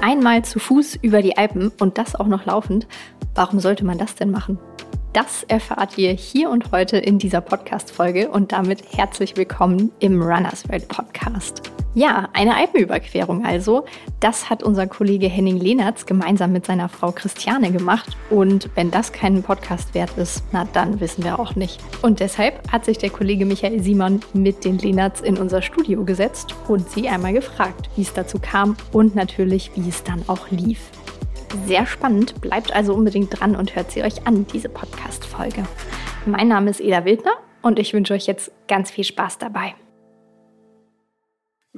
Einmal zu Fuß über die Alpen und das auch noch laufend. Warum sollte man das denn machen? Das erfahrt ihr hier und heute in dieser Podcast-Folge und damit herzlich willkommen im Runners World Podcast. Ja, eine Alpenüberquerung also. Das hat unser Kollege Henning Lehnertz gemeinsam mit seiner Frau Christiane gemacht. Und wenn das keinen Podcast wert ist, na dann wissen wir auch nicht. Und deshalb hat sich der Kollege Michael Simon mit den Lehnertz in unser Studio gesetzt und sie einmal gefragt, wie es dazu kam und natürlich, wie es dann auch lief. Sehr spannend, bleibt also unbedingt dran und hört sie euch an, diese Podcast-Folge. Mein Name ist Eda Wildner und ich wünsche euch jetzt ganz viel Spaß dabei.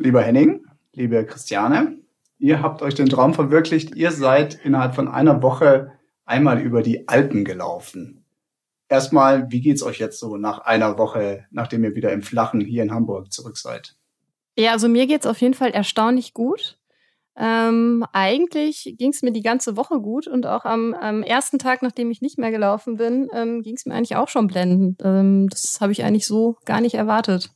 Lieber Henning, liebe Christiane, ihr habt euch den Traum verwirklicht. Ihr seid innerhalb von einer Woche einmal über die Alpen gelaufen. Erstmal, wie geht's euch jetzt so nach einer Woche, nachdem ihr wieder im Flachen hier in Hamburg zurück seid? Ja, also mir geht's auf jeden Fall erstaunlich gut. Ähm, eigentlich ging es mir die ganze Woche gut und auch am, am, ersten Tag, nachdem ich nicht mehr gelaufen bin, ähm, ging es mir eigentlich auch schon blendend. Ähm, das habe ich eigentlich so gar nicht erwartet.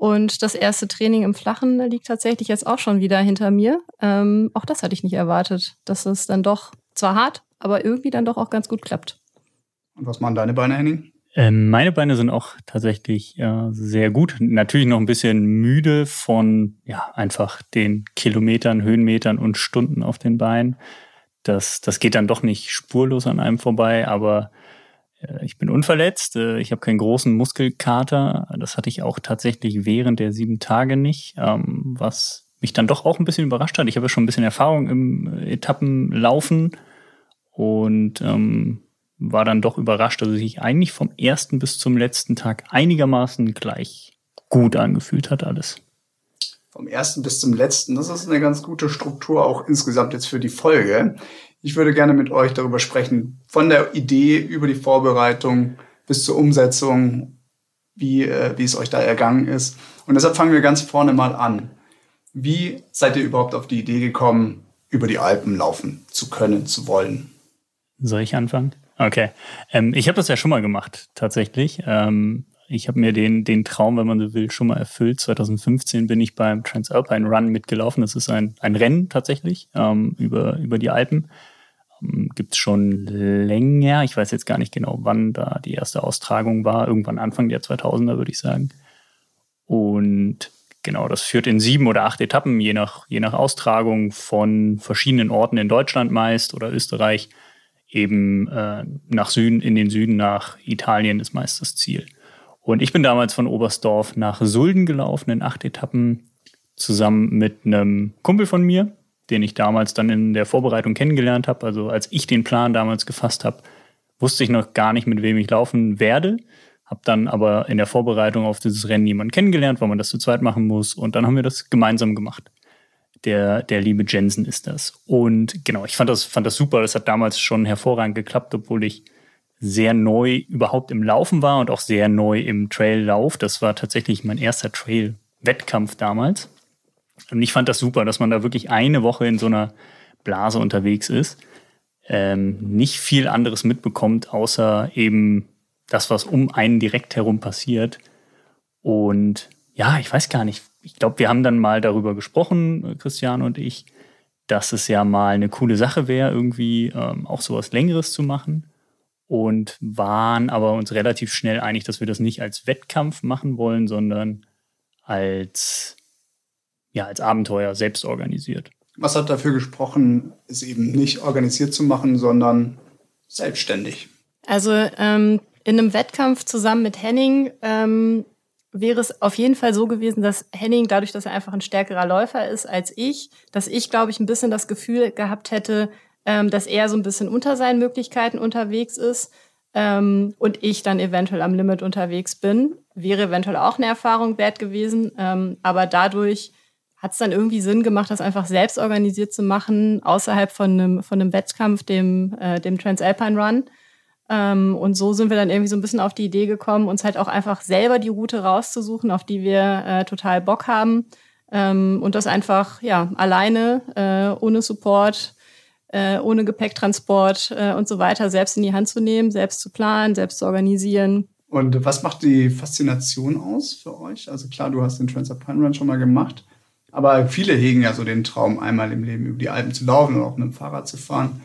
Und das erste Training im Flachen liegt tatsächlich jetzt auch schon wieder hinter mir. Ähm, auch das hatte ich nicht erwartet, dass es dann doch zwar hart, aber irgendwie dann doch auch ganz gut klappt. Und was machen deine Beine, Henning? Ähm, meine Beine sind auch tatsächlich äh, sehr gut. Natürlich noch ein bisschen müde von ja einfach den Kilometern, Höhenmetern und Stunden auf den Beinen. Das, das geht dann doch nicht spurlos an einem vorbei, aber äh, ich bin unverletzt. Äh, ich habe keinen großen Muskelkater. Das hatte ich auch tatsächlich während der sieben Tage nicht, ähm, was mich dann doch auch ein bisschen überrascht hat. Ich habe ja schon ein bisschen Erfahrung im Etappenlaufen und ähm, war dann doch überrascht, dass es sich eigentlich vom ersten bis zum letzten Tag einigermaßen gleich gut angefühlt hat alles. Vom ersten bis zum letzten, das ist eine ganz gute Struktur auch insgesamt jetzt für die Folge. Ich würde gerne mit euch darüber sprechen, von der Idee über die Vorbereitung bis zur Umsetzung, wie, äh, wie es euch da ergangen ist. Und deshalb fangen wir ganz vorne mal an. Wie seid ihr überhaupt auf die Idee gekommen, über die Alpen laufen zu können, zu wollen? Soll ich anfangen? Okay. Ähm, ich habe das ja schon mal gemacht, tatsächlich. Ähm, ich habe mir den, den Traum, wenn man so will, schon mal erfüllt. 2015 bin ich beim Transalpine Run mitgelaufen. Das ist ein, ein Rennen tatsächlich ähm, über, über die Alpen. Ähm, Gibt es schon länger. Ich weiß jetzt gar nicht genau, wann da die erste Austragung war. Irgendwann Anfang der 2000er, würde ich sagen. Und genau, das führt in sieben oder acht Etappen, je nach, je nach Austragung von verschiedenen Orten in Deutschland meist oder Österreich eben äh, nach Süden, in den Süden nach Italien ist meist das Ziel. Und ich bin damals von Oberstdorf nach Sulden gelaufen in acht Etappen zusammen mit einem Kumpel von mir, den ich damals dann in der Vorbereitung kennengelernt habe. Also als ich den Plan damals gefasst habe, wusste ich noch gar nicht, mit wem ich laufen werde. Habe dann aber in der Vorbereitung auf dieses Rennen jemanden kennengelernt, weil man das zu zweit machen muss. Und dann haben wir das gemeinsam gemacht der, der liebe Jensen ist das. Und genau, ich fand das, fand das super. Das hat damals schon hervorragend geklappt, obwohl ich sehr neu überhaupt im Laufen war und auch sehr neu im Traillauf. Das war tatsächlich mein erster Trail-Wettkampf damals. Und ich fand das super, dass man da wirklich eine Woche in so einer Blase unterwegs ist, ähm, nicht viel anderes mitbekommt, außer eben das, was um einen direkt herum passiert. Und ja, ich weiß gar nicht, ich glaube, wir haben dann mal darüber gesprochen, Christian und ich, dass es ja mal eine coole Sache wäre, irgendwie ähm, auch sowas Längeres zu machen. Und waren aber uns relativ schnell einig, dass wir das nicht als Wettkampf machen wollen, sondern als, ja, als Abenteuer selbst organisiert. Was hat dafür gesprochen, es eben nicht organisiert zu machen, sondern selbstständig? Also ähm, in einem Wettkampf zusammen mit Henning ähm, wäre es auf jeden Fall so gewesen, dass Henning, dadurch, dass er einfach ein stärkerer Läufer ist als ich, dass ich, glaube ich, ein bisschen das Gefühl gehabt hätte, ähm, dass er so ein bisschen unter seinen Möglichkeiten unterwegs ist ähm, und ich dann eventuell am Limit unterwegs bin. Wäre eventuell auch eine Erfahrung wert gewesen, ähm, aber dadurch hat es dann irgendwie Sinn gemacht, das einfach selbst organisiert zu machen, außerhalb von einem, von einem Wettkampf, dem, äh, dem Transalpine Run. Ähm, und so sind wir dann irgendwie so ein bisschen auf die Idee gekommen, uns halt auch einfach selber die Route rauszusuchen, auf die wir äh, total Bock haben. Ähm, und das einfach, ja, alleine, äh, ohne Support, äh, ohne Gepäcktransport äh, und so weiter selbst in die Hand zu nehmen, selbst zu planen, selbst zu organisieren. Und was macht die Faszination aus für euch? Also klar, du hast den Transalpine Run schon mal gemacht. Aber viele hegen ja so den Traum, einmal im Leben über die Alpen zu laufen und auch mit dem Fahrrad zu fahren.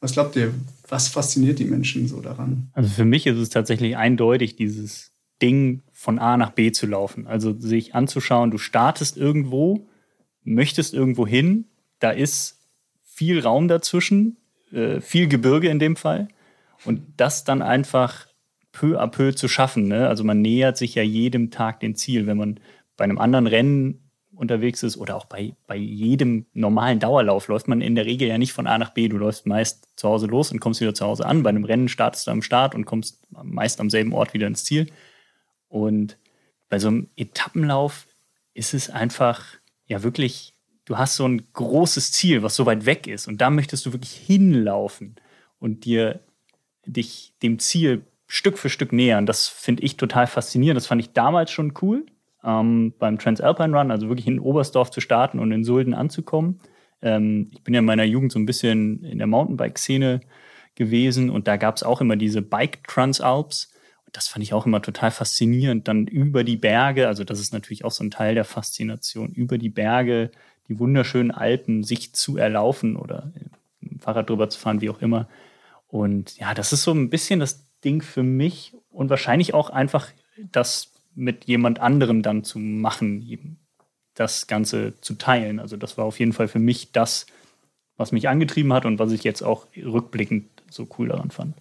Was glaubt ihr, was fasziniert die Menschen so daran? Also für mich ist es tatsächlich eindeutig, dieses Ding von A nach B zu laufen. Also sich anzuschauen, du startest irgendwo, möchtest irgendwo hin, da ist viel Raum dazwischen, äh, viel Gebirge in dem Fall. Und das dann einfach peu à peu zu schaffen. Ne? Also man nähert sich ja jedem Tag dem Ziel. Wenn man bei einem anderen Rennen unterwegs ist oder auch bei, bei jedem normalen Dauerlauf läuft man in der Regel ja nicht von A nach B. Du läufst meist zu Hause los und kommst wieder zu Hause an. Bei einem Rennen startest du am Start und kommst meist am selben Ort wieder ins Ziel. Und bei so einem Etappenlauf ist es einfach ja wirklich, du hast so ein großes Ziel, was so weit weg ist und da möchtest du wirklich hinlaufen und dir dich dem Ziel Stück für Stück nähern. Das finde ich total faszinierend. Das fand ich damals schon cool ähm, beim Transalpine Run, also wirklich in Oberstdorf zu starten und in Sulden anzukommen. Ähm, ich bin ja in meiner Jugend so ein bisschen in der Mountainbike-Szene gewesen und da gab es auch immer diese Bike Transalps. Und das fand ich auch immer total faszinierend. Dann über die Berge, also das ist natürlich auch so ein Teil der Faszination, über die Berge, die wunderschönen Alpen sich zu erlaufen oder mit Fahrrad drüber zu fahren, wie auch immer. Und ja, das ist so ein bisschen das Ding für mich und wahrscheinlich auch einfach das mit jemand anderem dann zu machen, das Ganze zu teilen. Also das war auf jeden Fall für mich das, was mich angetrieben hat und was ich jetzt auch rückblickend so cool daran fand.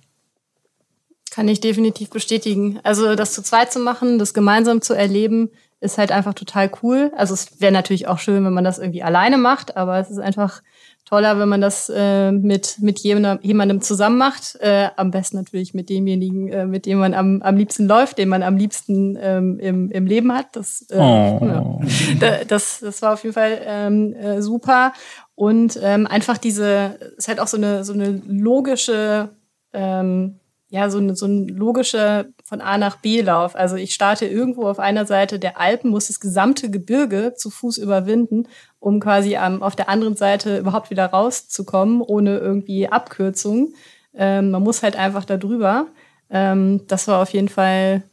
Kann ich definitiv bestätigen. Also das zu zweit zu machen, das gemeinsam zu erleben, ist halt einfach total cool. Also es wäre natürlich auch schön, wenn man das irgendwie alleine macht, aber es ist einfach toller, wenn man das äh, mit, mit jemandem, jemandem zusammen macht. Äh, am besten natürlich mit demjenigen, äh, mit dem man am, am liebsten läuft, den man am liebsten ähm, im, im Leben hat. Das, äh, oh. ja. das, das war auf jeden Fall ähm, äh, super. Und ähm, einfach diese, es ist halt auch so eine, so eine logische ähm, ja, so, ein, so ein logischer von A nach B Lauf. Also ich starte irgendwo auf einer Seite der Alpen, muss das gesamte Gebirge zu Fuß überwinden, um quasi ähm, auf der anderen Seite überhaupt wieder rauszukommen, ohne irgendwie Abkürzung. Ähm, man muss halt einfach da drüber. Ähm, das war auf jeden Fall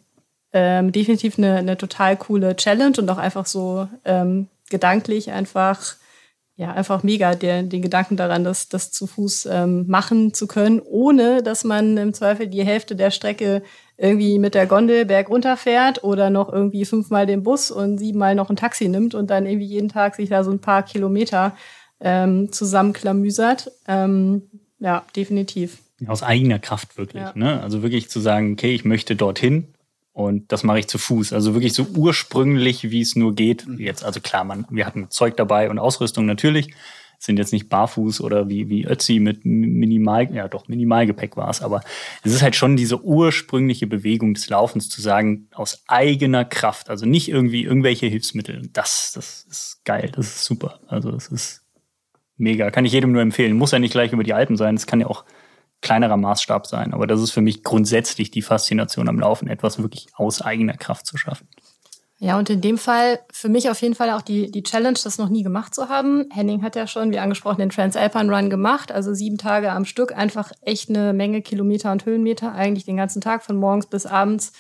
ähm, definitiv eine, eine total coole Challenge und auch einfach so ähm, gedanklich einfach ja, einfach mega, der, den Gedanken daran, das, das zu Fuß ähm, machen zu können, ohne dass man im Zweifel die Hälfte der Strecke irgendwie mit der Gondel berg runterfährt oder noch irgendwie fünfmal den Bus und siebenmal noch ein Taxi nimmt und dann irgendwie jeden Tag sich da so ein paar Kilometer ähm, zusammenklamüsert. Ähm, ja, definitiv. Aus eigener Kraft wirklich. Ja. Ne? Also wirklich zu sagen, okay, ich möchte dorthin und das mache ich zu Fuß. Also wirklich so ursprünglich, wie es nur geht. Mhm. Jetzt, also klar, man, wir hatten Zeug dabei und Ausrüstung natürlich. Sind jetzt nicht barfuß oder wie, wie Ötzi mit Minimal, ja doch, Minimalgepäck war es, aber es ist halt schon diese ursprüngliche Bewegung des Laufens zu sagen, aus eigener Kraft, also nicht irgendwie irgendwelche Hilfsmittel. Das, das ist geil, das ist super. Also das ist mega. Kann ich jedem nur empfehlen. Muss ja nicht gleich über die Alpen sein. Es kann ja auch kleinerer Maßstab sein. Aber das ist für mich grundsätzlich die Faszination am Laufen, etwas wirklich aus eigener Kraft zu schaffen. Ja, und in dem Fall für mich auf jeden Fall auch die, die Challenge, das noch nie gemacht zu haben. Henning hat ja schon, wie angesprochen, den Transalpine Run gemacht, also sieben Tage am Stück, einfach echt eine Menge Kilometer und Höhenmeter, eigentlich den ganzen Tag von morgens bis abends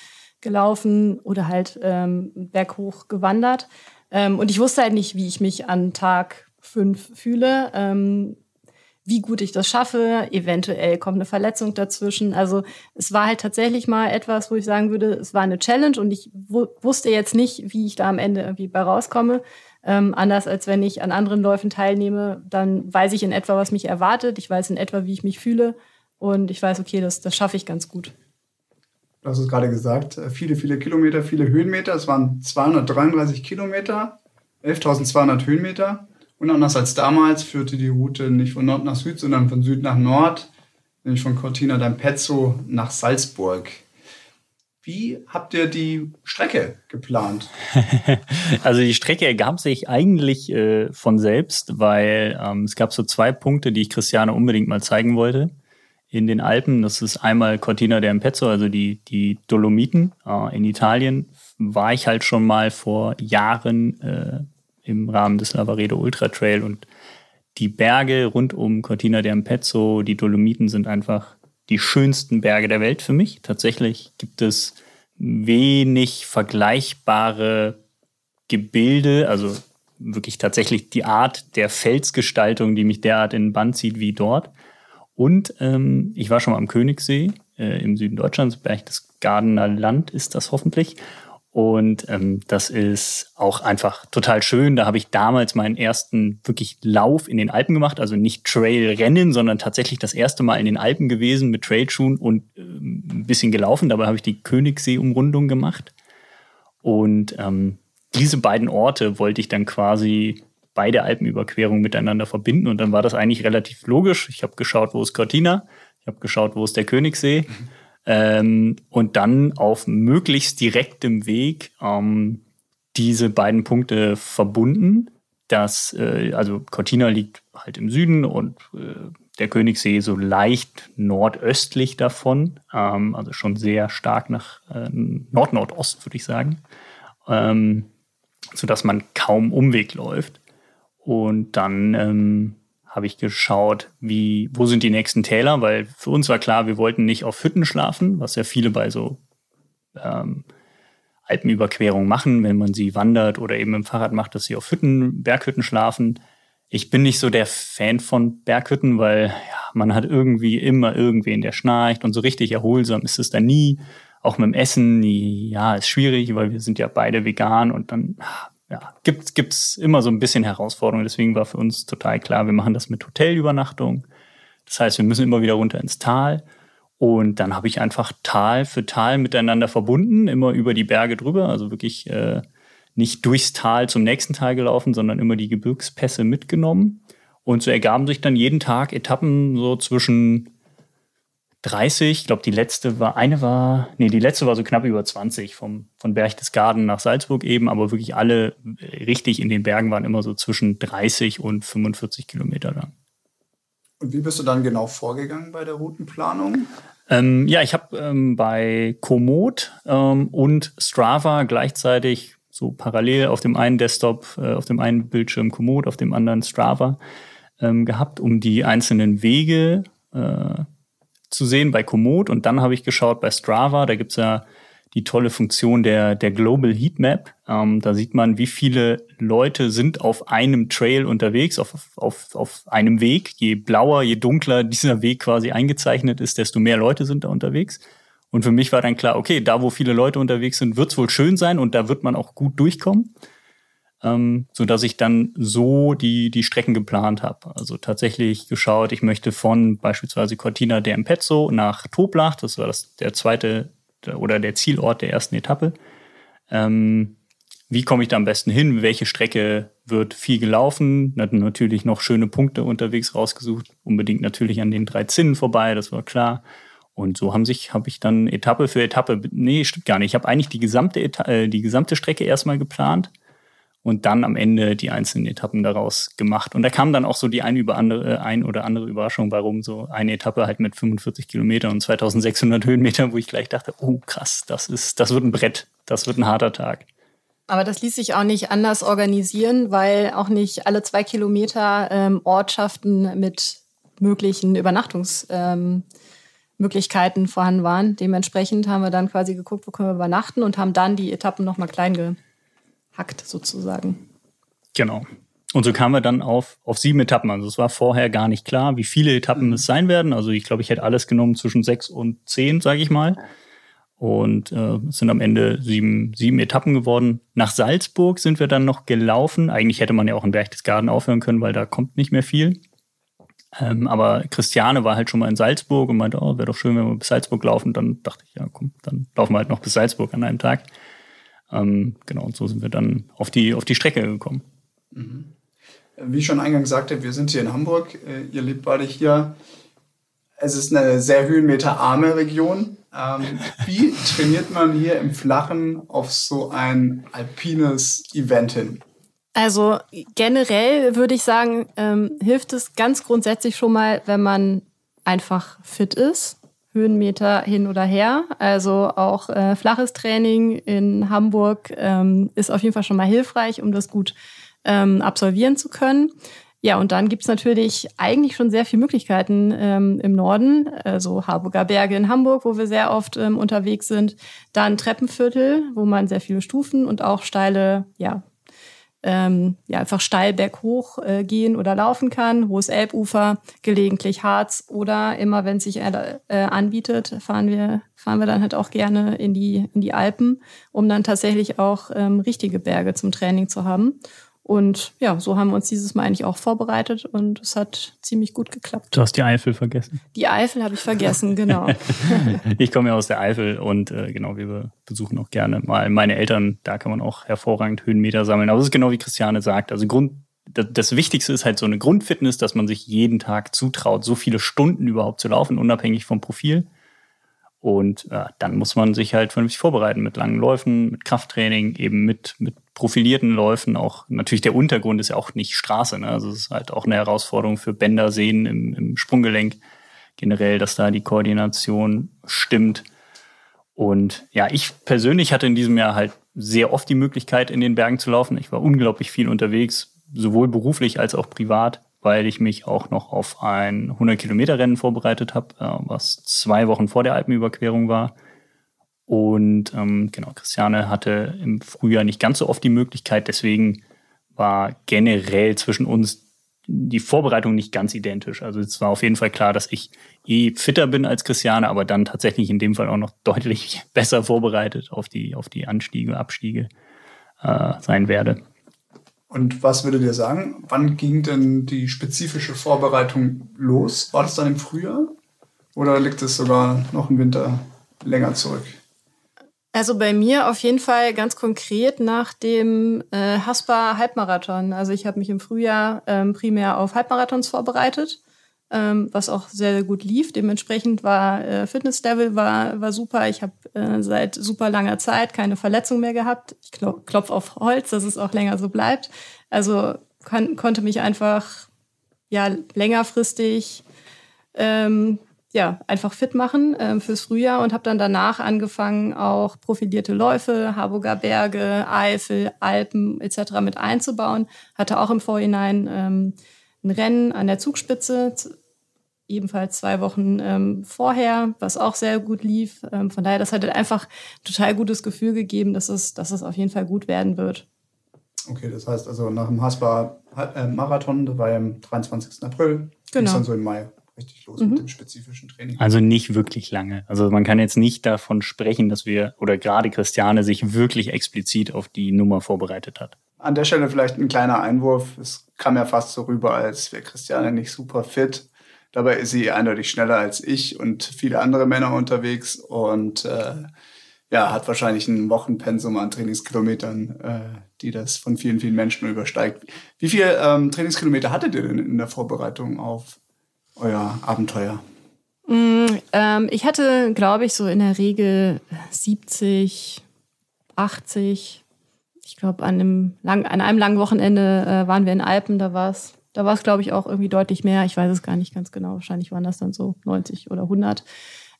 gelaufen oder halt ähm, berghoch gewandert. Ähm, und ich wusste halt nicht, wie ich mich an Tag fünf fühle. Ähm, wie gut ich das schaffe. Eventuell kommt eine Verletzung dazwischen. Also es war halt tatsächlich mal etwas, wo ich sagen würde, es war eine Challenge und ich wusste jetzt nicht, wie ich da am Ende irgendwie bei rauskomme. Ähm, anders als wenn ich an anderen Läufen teilnehme, dann weiß ich in etwa, was mich erwartet. Ich weiß in etwa, wie ich mich fühle und ich weiß, okay, das, das schaffe ich ganz gut. Du hast es gerade gesagt, äh, viele, viele Kilometer, viele Höhenmeter. Es waren 233 Kilometer, 11.200 Höhenmeter. Und anders als damals führte die Route nicht von Nord nach Süd, sondern von Süd nach Nord, nämlich von Cortina d'Ampezzo nach Salzburg. Wie habt ihr die Strecke geplant? also die Strecke ergab sich eigentlich äh, von selbst, weil ähm, es gab so zwei Punkte, die ich Christiane unbedingt mal zeigen wollte in den Alpen. Das ist einmal Cortina d'Ampezzo, also die, die Dolomiten äh, in Italien. War ich halt schon mal vor Jahren äh, im Rahmen des Lavaredo Ultra Trail und die Berge rund um Cortina d'Ampezzo, die Dolomiten sind einfach die schönsten Berge der Welt für mich. Tatsächlich gibt es wenig vergleichbare Gebilde, also wirklich tatsächlich die Art der Felsgestaltung, die mich derart in den Bann zieht wie dort. Und ähm, ich war schon mal am Königssee äh, im Süden Deutschlands, Berchtesgadener Land ist das hoffentlich. Und ähm, das ist auch einfach total schön. Da habe ich damals meinen ersten wirklich Lauf in den Alpen gemacht. Also nicht Trailrennen, sondern tatsächlich das erste Mal in den Alpen gewesen mit Trailschuhen und äh, ein bisschen gelaufen. Dabei habe ich die Königssee-Umrundung gemacht. Und ähm, diese beiden Orte wollte ich dann quasi bei der Alpenüberquerung miteinander verbinden. Und dann war das eigentlich relativ logisch. Ich habe geschaut, wo ist Cortina. Ich habe geschaut, wo ist der Königssee. Mhm ähm, und dann auf möglichst direktem Weg ähm, diese beiden Punkte verbunden. Das, äh, also Cortina liegt halt im Süden und äh, der Königssee so leicht nordöstlich davon, ähm, also schon sehr stark nach äh, Nord-Nordost, würde ich sagen, ähm, sodass man kaum Umweg läuft. Und dann ähm, habe ich geschaut, wie, wo sind die nächsten Täler, weil für uns war klar, wir wollten nicht auf Hütten schlafen, was ja viele bei so ähm, Alpenüberquerungen machen, wenn man sie wandert oder eben im Fahrrad macht, dass sie auf Hütten, Berghütten schlafen. Ich bin nicht so der Fan von Berghütten, weil ja, man hat irgendwie immer irgendwen, der schnarcht und so richtig erholsam ist es da nie. Auch mit dem Essen, ja, ist schwierig, weil wir sind ja beide vegan und dann ja, gibt gibt's immer so ein bisschen Herausforderungen. Deswegen war für uns total klar, wir machen das mit Hotelübernachtung. Das heißt, wir müssen immer wieder runter ins Tal. Und dann habe ich einfach Tal für Tal miteinander verbunden, immer über die Berge drüber. Also wirklich äh, nicht durchs Tal zum nächsten Tal gelaufen, sondern immer die Gebirgspässe mitgenommen. Und so ergaben sich dann jeden Tag Etappen so zwischen 30. Ich glaube, die letzte war, eine war, nee, die letzte war so knapp über 20 vom, von Berchtesgaden nach Salzburg eben, aber wirklich alle richtig in den Bergen waren immer so zwischen 30 und 45 Kilometer lang. Und wie bist du dann genau vorgegangen bei der Routenplanung? Ähm, ja, ich habe ähm, bei Komoot ähm, und Strava gleichzeitig so parallel auf dem einen Desktop, äh, auf dem einen Bildschirm Komoot, auf dem anderen Strava ähm, gehabt, um die einzelnen Wege äh, zu sehen bei Komoot und dann habe ich geschaut bei Strava, da gibt's ja die tolle Funktion der, der Global Heatmap. Ähm, da sieht man, wie viele Leute sind auf einem Trail unterwegs, auf, auf, auf einem Weg. Je blauer, je dunkler dieser Weg quasi eingezeichnet ist, desto mehr Leute sind da unterwegs. Und für mich war dann klar, okay, da wo viele Leute unterwegs sind, wird's wohl schön sein und da wird man auch gut durchkommen ähm, so dass ich dann so die, die Strecken geplant habe. Also tatsächlich geschaut, ich möchte von beispielsweise Cortina de nach Toblach, das war das, der zweite oder der Zielort der ersten Etappe. Ähm, wie komme ich da am besten hin? Welche Strecke wird viel gelaufen? Natürlich noch schöne Punkte unterwegs rausgesucht. Unbedingt natürlich an den drei Zinnen vorbei, das war klar. Und so haben sich, habe ich dann Etappe für Etappe, nee, stimmt gar nicht. Ich habe eigentlich die gesamte, Eta äh, die gesamte Strecke erstmal geplant und dann am Ende die einzelnen Etappen daraus gemacht. Und da kam dann auch so die ein, über andere, ein oder andere Überraschung, warum so eine Etappe halt mit 45 Kilometern und 2600 Höhenmetern, wo ich gleich dachte, oh krass, das ist, das wird ein Brett, das wird ein harter Tag. Aber das ließ sich auch nicht anders organisieren, weil auch nicht alle zwei Kilometer ähm, Ortschaften mit möglichen Übernachtungsmöglichkeiten ähm, vorhanden waren. Dementsprechend haben wir dann quasi geguckt, wo können wir übernachten und haben dann die Etappen nochmal klein ge hackt sozusagen. Genau. Und so kamen wir dann auf, auf sieben Etappen. Also es war vorher gar nicht klar, wie viele Etappen es sein werden. Also ich glaube, ich hätte alles genommen zwischen sechs und zehn, sage ich mal. Und äh, es sind am Ende sieben, sieben Etappen geworden. Nach Salzburg sind wir dann noch gelaufen. Eigentlich hätte man ja auch in Berchtesgaden aufhören können, weil da kommt nicht mehr viel. Ähm, aber Christiane war halt schon mal in Salzburg und meinte, oh, wäre doch schön, wenn wir bis Salzburg laufen. Dann dachte ich, ja, komm, dann laufen wir halt noch bis Salzburg an einem Tag. Ähm, genau, und so sind wir dann auf die, auf die Strecke gekommen. Mhm. Wie ich schon eingangs sagte, wir sind hier in Hamburg. Äh, ihr lebt beide hier. Es ist eine sehr höhenmeterarme Region. Ähm, wie trainiert man hier im Flachen auf so ein alpines Event hin? Also generell würde ich sagen, ähm, hilft es ganz grundsätzlich schon mal, wenn man einfach fit ist. Höhenmeter hin oder her. Also auch äh, flaches Training in Hamburg ähm, ist auf jeden Fall schon mal hilfreich, um das gut ähm, absolvieren zu können. Ja, und dann gibt's natürlich eigentlich schon sehr viele Möglichkeiten ähm, im Norden, also Harburger Berge in Hamburg, wo wir sehr oft ähm, unterwegs sind. Dann Treppenviertel, wo man sehr viele Stufen und auch steile ja, ähm, ja, einfach steil berghoch äh, gehen oder laufen kann. Hohes Elbufer, gelegentlich Harz oder immer, wenn es sich äh, anbietet, fahren wir, fahren wir dann halt auch gerne in die, in die Alpen, um dann tatsächlich auch ähm, richtige Berge zum Training zu haben. Und ja, so haben wir uns dieses Mal eigentlich auch vorbereitet und es hat ziemlich gut geklappt. Du hast die Eifel vergessen. Die Eifel habe ich vergessen, genau. ich komme ja aus der Eifel und äh, genau, wir besuchen auch gerne mal meine Eltern. Da kann man auch hervorragend Höhenmeter sammeln. Aber es ist genau wie Christiane sagt. Also Grund, das Wichtigste ist halt so eine Grundfitness, dass man sich jeden Tag zutraut, so viele Stunden überhaupt zu laufen, unabhängig vom Profil. Und äh, dann muss man sich halt vernünftig vorbereiten mit langen Läufen, mit Krafttraining, eben mit, mit profilierten Läufen. Auch natürlich der Untergrund ist ja auch nicht Straße. Ne? Also es ist halt auch eine Herausforderung für Bänder, Sehnen im, im Sprunggelenk generell, dass da die Koordination stimmt. Und ja, ich persönlich hatte in diesem Jahr halt sehr oft die Möglichkeit, in den Bergen zu laufen. Ich war unglaublich viel unterwegs, sowohl beruflich als auch privat weil ich mich auch noch auf ein 100-Kilometer-Rennen vorbereitet habe, äh, was zwei Wochen vor der Alpenüberquerung war. Und ähm, genau, Christiane hatte im Frühjahr nicht ganz so oft die Möglichkeit, deswegen war generell zwischen uns die Vorbereitung nicht ganz identisch. Also es war auf jeden Fall klar, dass ich eh fitter bin als Christiane, aber dann tatsächlich in dem Fall auch noch deutlich besser vorbereitet auf die, auf die Anstiege, Abstiege äh, sein werde. Und was würdet ihr sagen? Wann ging denn die spezifische Vorbereitung los? War das dann im Frühjahr? Oder liegt es sogar noch im Winter länger zurück? Also bei mir auf jeden Fall ganz konkret nach dem äh, Haspa Halbmarathon. Also ich habe mich im Frühjahr ähm, primär auf Halbmarathons vorbereitet, ähm, was auch sehr, sehr gut lief. Dementsprechend war äh, Fitnesslevel war, war super. Ich habe äh, seit super langer Zeit keine Verletzung mehr gehabt. Ich klopfe auf Holz, dass es auch länger so bleibt. Also kon konnte mich einfach ja längerfristig ähm, ja einfach fit machen ähm, fürs Frühjahr und habe dann danach angefangen auch profilierte Läufe, Harburger Berge, Eifel, Alpen etc. mit einzubauen. Hatte auch im Vorhinein ähm, ein Rennen an der Zugspitze ebenfalls zwei Wochen ähm, vorher, was auch sehr gut lief. Ähm, von daher, das hat einfach total gutes Gefühl gegeben, dass es, dass es auf jeden Fall gut werden wird. Okay, das heißt also nach dem Haspa-Marathon, das war ja am 23. April, genau. dann so im Mai richtig los mhm. mit dem spezifischen Training. Also nicht wirklich lange. Also man kann jetzt nicht davon sprechen, dass wir oder gerade Christiane sich wirklich explizit auf die Nummer vorbereitet hat. An der Stelle vielleicht ein kleiner Einwurf. Es kam ja fast so rüber, als wäre Christiane nicht super fit. Dabei ist sie eindeutig schneller als ich und viele andere Männer unterwegs und äh, ja, hat wahrscheinlich ein Wochenpensum an Trainingskilometern, äh, die das von vielen, vielen Menschen übersteigt. Wie viele ähm, Trainingskilometer hattet ihr denn in der Vorbereitung auf euer Abenteuer? Mm, ähm, ich hatte, glaube ich, so in der Regel 70, 80. Ich glaube, an, einem an einem langen Wochenende äh, waren wir in Alpen, da war es da war es, glaube ich, auch irgendwie deutlich mehr. Ich weiß es gar nicht ganz genau. Wahrscheinlich waren das dann so 90 oder 100.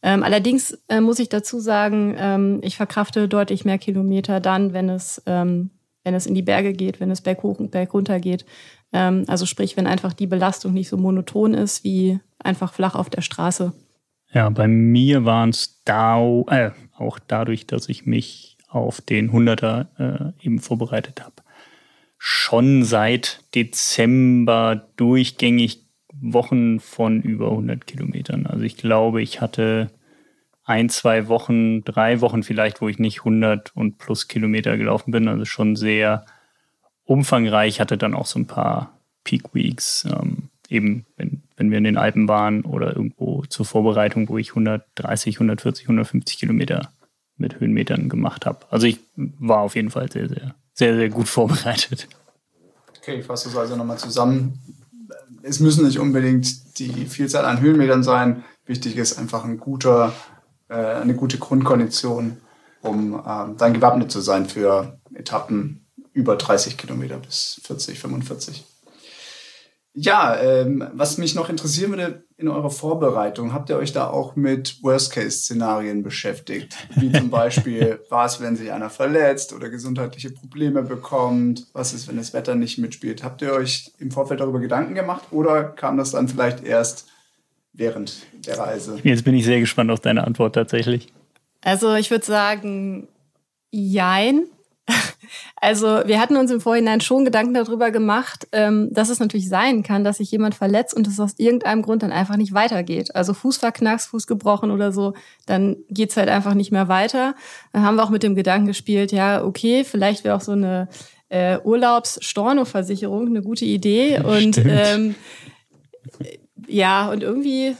Ähm, allerdings äh, muss ich dazu sagen, ähm, ich verkrafte deutlich mehr Kilometer dann, wenn es, ähm, wenn es in die Berge geht, wenn es berghoch und bergunter geht. Ähm, also sprich, wenn einfach die Belastung nicht so monoton ist wie einfach flach auf der Straße. Ja, bei mir waren es da, äh, auch dadurch, dass ich mich auf den 100er äh, eben vorbereitet habe schon seit Dezember durchgängig Wochen von über 100 Kilometern. Also ich glaube, ich hatte ein, zwei Wochen, drei Wochen vielleicht, wo ich nicht 100 und plus Kilometer gelaufen bin. Also schon sehr umfangreich. Hatte dann auch so ein paar Peak Weeks, ähm, eben wenn, wenn wir in den Alpen waren oder irgendwo zur Vorbereitung, wo ich 130, 140, 150 Kilometer mit Höhenmetern gemacht habe. Also ich war auf jeden Fall sehr, sehr sehr, sehr gut vorbereitet. Okay, ich fasse das also nochmal zusammen. Es müssen nicht unbedingt die Vielzahl an Höhenmetern sein. Wichtig ist einfach ein guter, äh, eine gute Grundkondition, um äh, dann gewappnet zu sein für Etappen über 30 Kilometer bis 40, 45. Ja, ähm, was mich noch interessieren würde in eurer Vorbereitung, habt ihr euch da auch mit Worst-Case-Szenarien beschäftigt? Wie zum Beispiel, was, wenn sich einer verletzt oder gesundheitliche Probleme bekommt? Was ist, wenn das Wetter nicht mitspielt? Habt ihr euch im Vorfeld darüber Gedanken gemacht oder kam das dann vielleicht erst während der Reise? Jetzt bin ich sehr gespannt auf deine Antwort tatsächlich. Also ich würde sagen, jein. Also wir hatten uns im Vorhinein schon Gedanken darüber gemacht, ähm, dass es natürlich sein kann, dass sich jemand verletzt und es aus irgendeinem Grund dann einfach nicht weitergeht. Also Fuß verknackst, Fuß gebrochen oder so, dann geht's halt einfach nicht mehr weiter. Dann haben wir auch mit dem Gedanken gespielt, ja, okay, vielleicht wäre auch so eine äh, Urlaubs-Storno-Versicherung eine gute Idee. Und ähm, ja, und irgendwie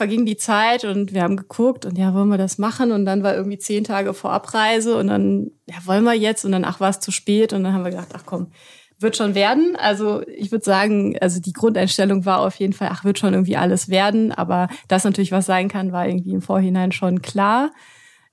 verging die Zeit und wir haben geguckt und ja, wollen wir das machen? Und dann war irgendwie zehn Tage vor Abreise und dann, ja, wollen wir jetzt? Und dann, ach, war es zu spät? Und dann haben wir gedacht, ach komm, wird schon werden. Also ich würde sagen, also die Grundeinstellung war auf jeden Fall, ach, wird schon irgendwie alles werden. Aber dass natürlich was sein kann, war irgendwie im Vorhinein schon klar.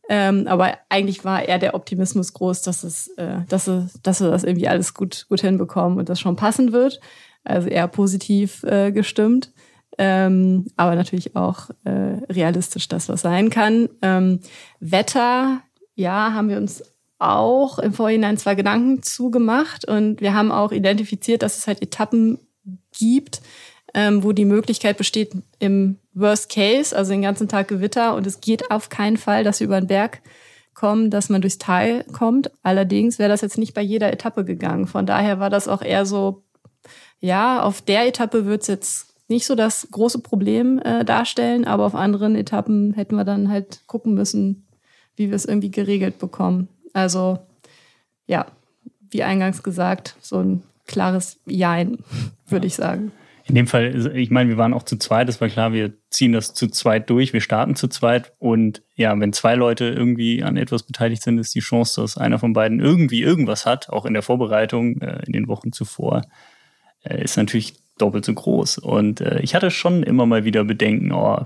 Ähm, aber eigentlich war eher der Optimismus groß, dass es, äh, dass, es, dass wir das irgendwie alles gut, gut hinbekommen und das schon passen wird. Also eher positiv äh, gestimmt ähm, aber natürlich auch äh, realistisch, dass was sein kann. Ähm, Wetter, ja, haben wir uns auch im Vorhinein zwei Gedanken zugemacht und wir haben auch identifiziert, dass es halt Etappen gibt, ähm, wo die Möglichkeit besteht, im Worst Case, also den ganzen Tag Gewitter und es geht auf keinen Fall, dass wir über den Berg kommen, dass man durchs Tal kommt. Allerdings wäre das jetzt nicht bei jeder Etappe gegangen. Von daher war das auch eher so, ja, auf der Etappe wird es jetzt nicht so das große Problem äh, darstellen, aber auf anderen Etappen hätten wir dann halt gucken müssen, wie wir es irgendwie geregelt bekommen. Also ja, wie eingangs gesagt, so ein klares Jein, würde ich sagen. In dem Fall, ich meine, wir waren auch zu zweit, es war klar, wir ziehen das zu zweit durch, wir starten zu zweit und ja, wenn zwei Leute irgendwie an etwas beteiligt sind, ist die Chance, dass einer von beiden irgendwie irgendwas hat, auch in der Vorbereitung, äh, in den Wochen zuvor, äh, ist natürlich doppelt so groß. Und äh, ich hatte schon immer mal wieder Bedenken, oh,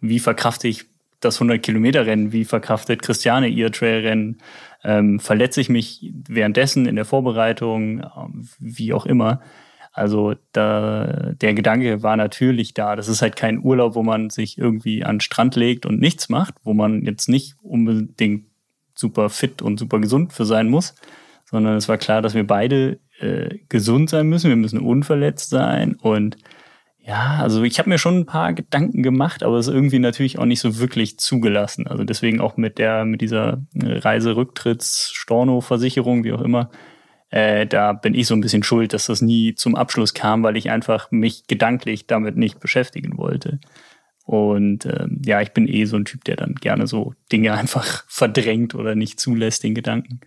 wie verkrafte ich das 100 Kilometer Rennen, wie verkraftet Christiane ihr Trailrennen, ähm, verletze ich mich währenddessen in der Vorbereitung, ähm, wie auch immer. Also da, der Gedanke war natürlich da. Das ist halt kein Urlaub, wo man sich irgendwie an den Strand legt und nichts macht, wo man jetzt nicht unbedingt super fit und super gesund für sein muss, sondern es war klar, dass wir beide äh, gesund sein müssen, wir müssen unverletzt sein und ja, also ich habe mir schon ein paar Gedanken gemacht, aber es ist irgendwie natürlich auch nicht so wirklich zugelassen. Also deswegen auch mit der mit dieser Reiserücktritts Storno Versicherung, wie auch immer, äh, da bin ich so ein bisschen schuld, dass das nie zum Abschluss kam, weil ich einfach mich gedanklich damit nicht beschäftigen wollte. Und ähm, ja, ich bin eh so ein Typ, der dann gerne so Dinge einfach verdrängt oder nicht zulässt, den Gedanken.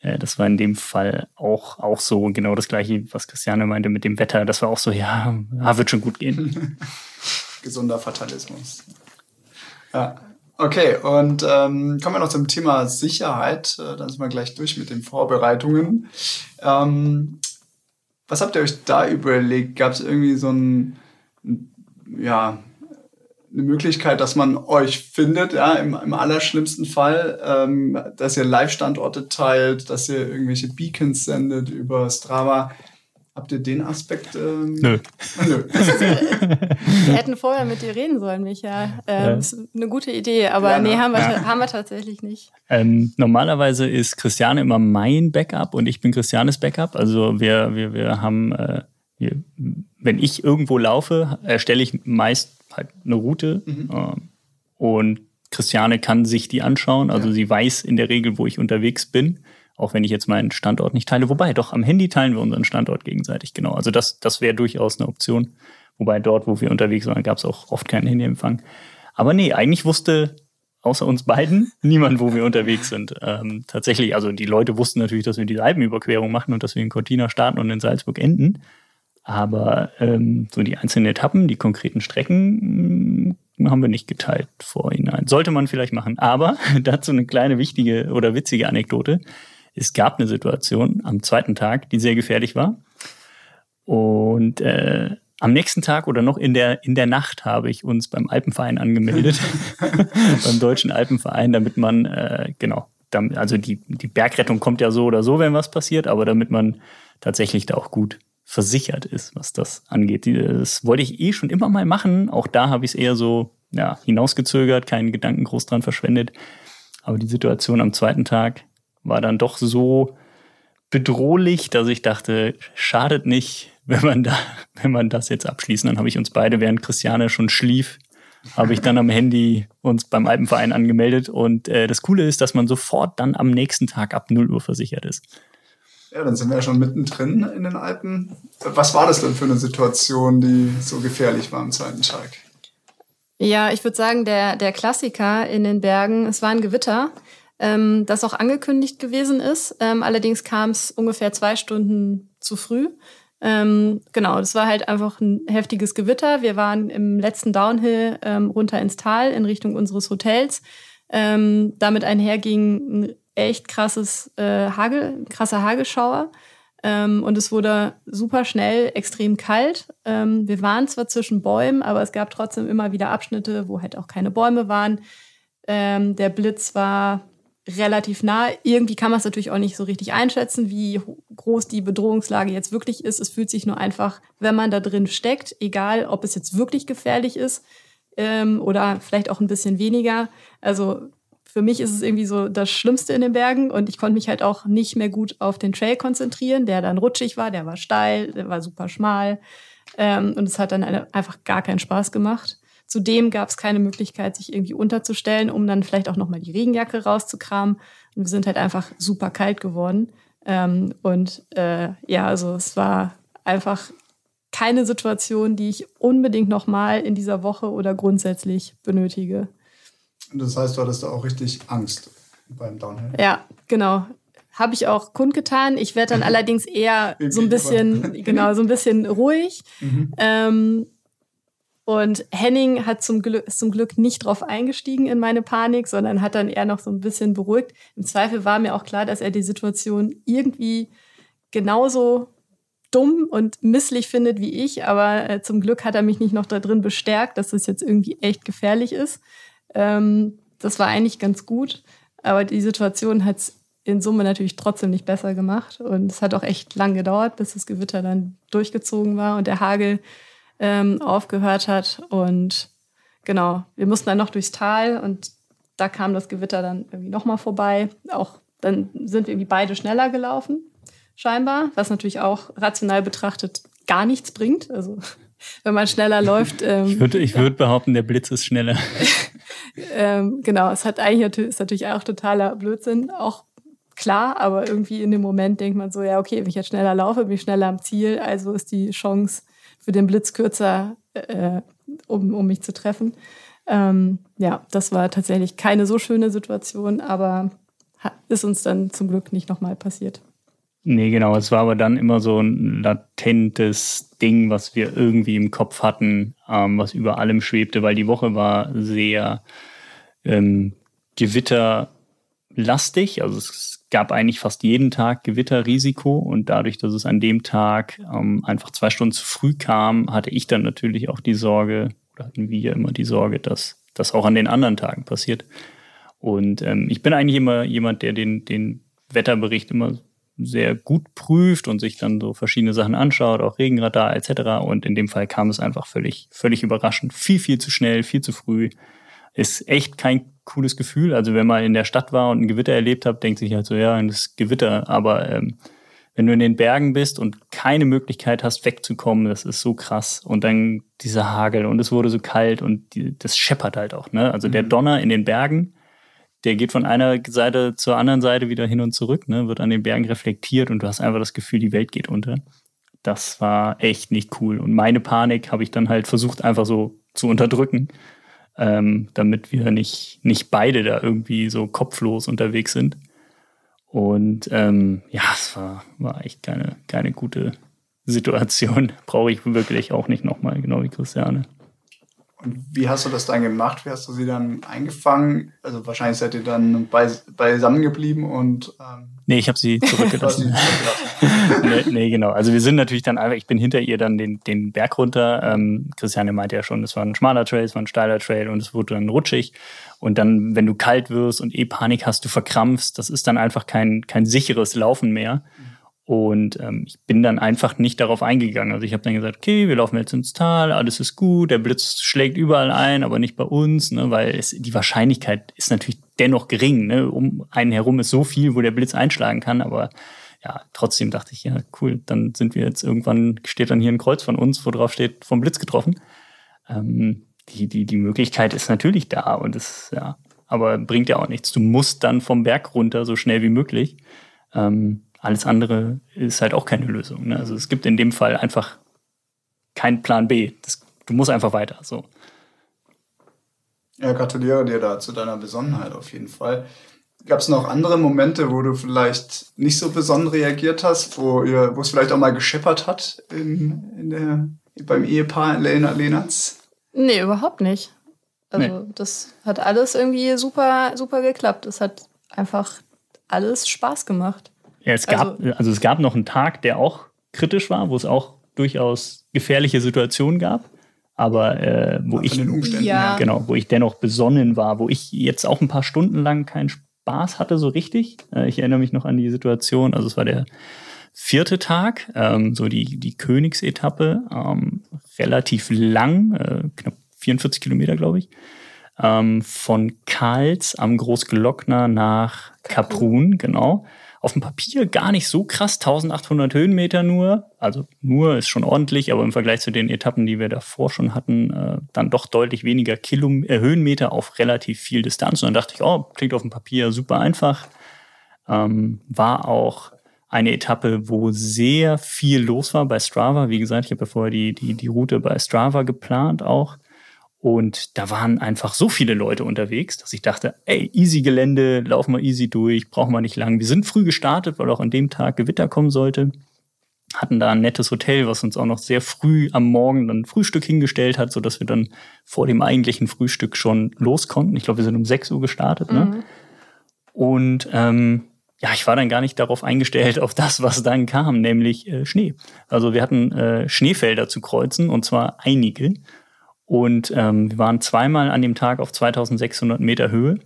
Äh, das war in dem Fall auch, auch so genau das gleiche, was Christiane meinte mit dem Wetter. Das war auch so, ja, wird schon gut gehen. Gesunder Fatalismus. Ja. Okay, und ähm, kommen wir noch zum Thema Sicherheit. Äh, dann sind wir gleich durch mit den Vorbereitungen. Ähm, was habt ihr euch da überlegt? Gab es irgendwie so ein, ja, eine Möglichkeit, dass man euch findet, ja, im, im allerschlimmsten Fall, ähm, dass ihr Live-Standorte teilt, dass ihr irgendwelche Beacons sendet über Strava. Habt ihr den Aspekt? Ähm, nö. nö. wir hätten vorher mit dir reden sollen, Micha. Ähm, ja. ist eine gute Idee, aber ja, nee, haben wir, ja. haben wir tatsächlich nicht. Ähm, normalerweise ist Christiane immer mein Backup und ich bin Christianes Backup. Also wir, wir, wir haben, äh, wenn ich irgendwo laufe, erstelle ich meist halt eine Route mhm. ähm, und Christiane kann sich die anschauen. Also ja. sie weiß in der Regel, wo ich unterwegs bin, auch wenn ich jetzt meinen Standort nicht teile. Wobei, doch am Handy teilen wir unseren Standort gegenseitig, genau. Also das, das wäre durchaus eine Option. Wobei dort, wo wir unterwegs waren, gab es auch oft keinen Handyempfang. Aber nee, eigentlich wusste außer uns beiden niemand, wo wir unterwegs sind. Ähm, tatsächlich, also die Leute wussten natürlich, dass wir die Alpenüberquerung machen und dass wir in Cortina starten und in Salzburg enden. Aber ähm, so die einzelnen Etappen, die konkreten Strecken mh, hm, haben wir nicht geteilt vorhinein. Sollte man vielleicht machen. Aber dazu eine kleine wichtige oder witzige Anekdote. Es gab eine Situation am zweiten Tag, die sehr gefährlich war. Und äh, am nächsten Tag oder noch in der, in der Nacht habe ich uns beim Alpenverein angemeldet, beim Deutschen Alpenverein, damit man, äh, genau, damit, also die, die Bergrettung kommt ja so oder so, wenn was passiert, aber damit man tatsächlich da auch gut versichert ist, was das angeht. Das wollte ich eh schon immer mal machen. Auch da habe ich es eher so ja, hinausgezögert, keinen Gedanken groß dran verschwendet. Aber die Situation am zweiten Tag war dann doch so bedrohlich, dass ich dachte, schadet nicht, wenn man da, wenn man das jetzt abschließt. Dann habe ich uns beide, während Christiane schon schlief, habe ich dann am Handy uns beim Alpenverein angemeldet. Und äh, das Coole ist, dass man sofort dann am nächsten Tag ab 0 Uhr versichert ist. Ja, dann sind wir ja schon mittendrin in den Alpen. Was war das denn für eine Situation, die so gefährlich war am zweiten Tag? Ja, ich würde sagen, der, der Klassiker in den Bergen, es war ein Gewitter, ähm, das auch angekündigt gewesen ist. Ähm, allerdings kam es ungefähr zwei Stunden zu früh. Ähm, genau, das war halt einfach ein heftiges Gewitter. Wir waren im letzten Downhill ähm, runter ins Tal in Richtung unseres Hotels. Ähm, damit einherging ein echt krasses äh, Hagel, krasser Hagelschauer. Ähm, und es wurde super schnell extrem kalt. Ähm, wir waren zwar zwischen Bäumen, aber es gab trotzdem immer wieder Abschnitte, wo halt auch keine Bäume waren. Ähm, der Blitz war relativ nah. Irgendwie kann man es natürlich auch nicht so richtig einschätzen, wie groß die Bedrohungslage jetzt wirklich ist. Es fühlt sich nur einfach, wenn man da drin steckt, egal ob es jetzt wirklich gefährlich ist ähm, oder vielleicht auch ein bisschen weniger. Also für mich ist es irgendwie so das Schlimmste in den Bergen und ich konnte mich halt auch nicht mehr gut auf den Trail konzentrieren, der dann rutschig war, der war steil, der war super schmal ähm, und es hat dann einfach gar keinen Spaß gemacht. Zudem gab es keine Möglichkeit, sich irgendwie unterzustellen, um dann vielleicht auch nochmal die Regenjacke rauszukramen. Und wir sind halt einfach super kalt geworden. Ähm, und äh, ja, also es war einfach keine Situation, die ich unbedingt nochmal in dieser Woche oder grundsätzlich benötige. Das heißt, du hattest da auch richtig Angst beim Downhill? Ja, genau. Habe ich auch kundgetan. Ich werde dann allerdings eher so ein bisschen, genau, so ein bisschen ruhig. Mhm. Ähm, und Henning hat zum Glück, ist zum Glück nicht drauf eingestiegen in meine Panik, sondern hat dann eher noch so ein bisschen beruhigt. Im Zweifel war mir auch klar, dass er die Situation irgendwie genauso dumm und misslich findet wie ich, aber äh, zum Glück hat er mich nicht noch da drin bestärkt, dass das jetzt irgendwie echt gefährlich ist. Ähm, das war eigentlich ganz gut, aber die Situation hat es in Summe natürlich trotzdem nicht besser gemacht und es hat auch echt lang gedauert, bis das Gewitter dann durchgezogen war und der Hagel ähm, aufgehört hat. Und genau, wir mussten dann noch durchs Tal und da kam das Gewitter dann irgendwie nochmal vorbei. Auch dann sind wir irgendwie beide schneller gelaufen, scheinbar, was natürlich auch rational betrachtet gar nichts bringt. Also wenn man schneller läuft. Ähm, ich würde ich würd behaupten, der Blitz ist schneller. ähm, genau, es hat eigentlich ist natürlich auch totaler Blödsinn, auch klar, aber irgendwie in dem Moment denkt man so, ja, okay, wenn ich jetzt schneller laufe, bin ich schneller am Ziel, also ist die Chance für den Blitz kürzer, äh, um, um mich zu treffen. Ähm, ja, das war tatsächlich keine so schöne Situation, aber ist uns dann zum Glück nicht nochmal passiert. Nee, genau. Es war aber dann immer so ein latentes Ding, was wir irgendwie im Kopf hatten, ähm, was über allem schwebte, weil die Woche war sehr ähm, gewitterlastig. Also es gab eigentlich fast jeden Tag Gewitterrisiko und dadurch, dass es an dem Tag ähm, einfach zwei Stunden zu früh kam, hatte ich dann natürlich auch die Sorge, oder hatten wir immer die Sorge, dass das auch an den anderen Tagen passiert. Und ähm, ich bin eigentlich immer jemand, der den, den Wetterbericht immer sehr gut prüft und sich dann so verschiedene Sachen anschaut, auch Regenradar etc. Und in dem Fall kam es einfach völlig, völlig überraschend. Viel, viel zu schnell, viel zu früh. Ist echt kein cooles Gefühl. Also wenn man in der Stadt war und ein Gewitter erlebt hat, denkt sich halt so, ja, das Gewitter. Aber ähm, wenn du in den Bergen bist und keine Möglichkeit hast, wegzukommen, das ist so krass. Und dann dieser Hagel und es wurde so kalt und die, das scheppert halt auch. Ne? Also mhm. der Donner in den Bergen, der geht von einer Seite zur anderen Seite wieder hin und zurück, ne? wird an den Bergen reflektiert und du hast einfach das Gefühl, die Welt geht unter. Das war echt nicht cool. Und meine Panik habe ich dann halt versucht, einfach so zu unterdrücken ähm, damit wir nicht, nicht beide da irgendwie so kopflos unterwegs sind. Und ähm, ja, es war, war echt keine, keine gute Situation. Brauche ich wirklich auch nicht nochmal, genau wie Christiane. Und wie hast du das dann gemacht? Wie hast du sie dann eingefangen? Also wahrscheinlich seid ihr dann beis beisammen geblieben und ähm Nee, ich habe sie zurückgelassen. nee, nee, genau. Also wir sind natürlich dann einfach, ich bin hinter ihr dann den, den Berg runter. Ähm, Christiane meinte ja schon, es war ein schmaler Trail, es war ein steiler Trail und es wurde dann rutschig. Und dann, wenn du kalt wirst und eh Panik hast, du verkrampfst, das ist dann einfach kein, kein sicheres Laufen mehr. Mhm. Und ähm, ich bin dann einfach nicht darauf eingegangen. Also ich habe dann gesagt, okay, wir laufen jetzt ins Tal, alles ist gut, der Blitz schlägt überall ein, aber nicht bei uns, ne, weil es, die Wahrscheinlichkeit ist natürlich dennoch gering. Ne? Um einen herum ist so viel, wo der Blitz einschlagen kann, aber ja, trotzdem dachte ich, ja, cool, dann sind wir jetzt irgendwann, steht dann hier ein Kreuz von uns, wo drauf steht, vom Blitz getroffen. Ähm, die, die, die Möglichkeit ist natürlich da und es, ja, aber bringt ja auch nichts. Du musst dann vom Berg runter so schnell wie möglich. Ähm, alles andere ist halt auch keine Lösung. Ne? Also es gibt in dem Fall einfach keinen Plan B. Das, du musst einfach weiter. So. Ja, gratuliere dir da zu deiner Besonnenheit auf jeden Fall. Gab es noch andere Momente, wo du vielleicht nicht so besonnen reagiert hast, wo, es vielleicht auch mal gescheppert hat in, in der, beim Ehepaar Lena Lenatz? Nee, überhaupt nicht. Also nee. das hat alles irgendwie super, super geklappt. Es hat einfach alles Spaß gemacht. Ja, es gab, also, also es gab noch einen Tag, der auch kritisch war, wo es auch durchaus gefährliche Situationen gab aber äh, wo ich ja. genau, wo ich dennoch besonnen war, wo ich jetzt auch ein paar Stunden lang keinen Spaß hatte so richtig. Äh, ich erinnere mich noch an die Situation, also es war der vierte Tag, ähm, so die die Königsetappe, ähm, relativ lang, äh, knapp 44 Kilometer glaube ich, ähm, von Karls am Großglockner nach Kaprun, genau auf dem Papier gar nicht so krass, 1800 Höhenmeter nur. Also nur ist schon ordentlich, aber im Vergleich zu den Etappen, die wir davor schon hatten, äh, dann doch deutlich weniger Kilom äh, Höhenmeter auf relativ viel Distanz. Und dann dachte ich, oh, klingt auf dem Papier super einfach. Ähm, war auch eine Etappe, wo sehr viel los war bei Strava. Wie gesagt, ich habe ja vorher die, die, die Route bei Strava geplant auch. Und da waren einfach so viele Leute unterwegs, dass ich dachte, ey, easy Gelände, laufen wir easy durch, brauchen wir nicht lang. Wir sind früh gestartet, weil auch an dem Tag Gewitter kommen sollte. Hatten da ein nettes Hotel, was uns auch noch sehr früh am Morgen dann Frühstück hingestellt hat, so dass wir dann vor dem eigentlichen Frühstück schon los konnten. Ich glaube, wir sind um 6 Uhr gestartet. Ne? Mhm. Und ähm, ja, ich war dann gar nicht darauf eingestellt, auf das, was dann kam, nämlich äh, Schnee. Also wir hatten äh, Schneefelder zu kreuzen und zwar einige. Und ähm, wir waren zweimal an dem Tag auf 2600 Meter Höhe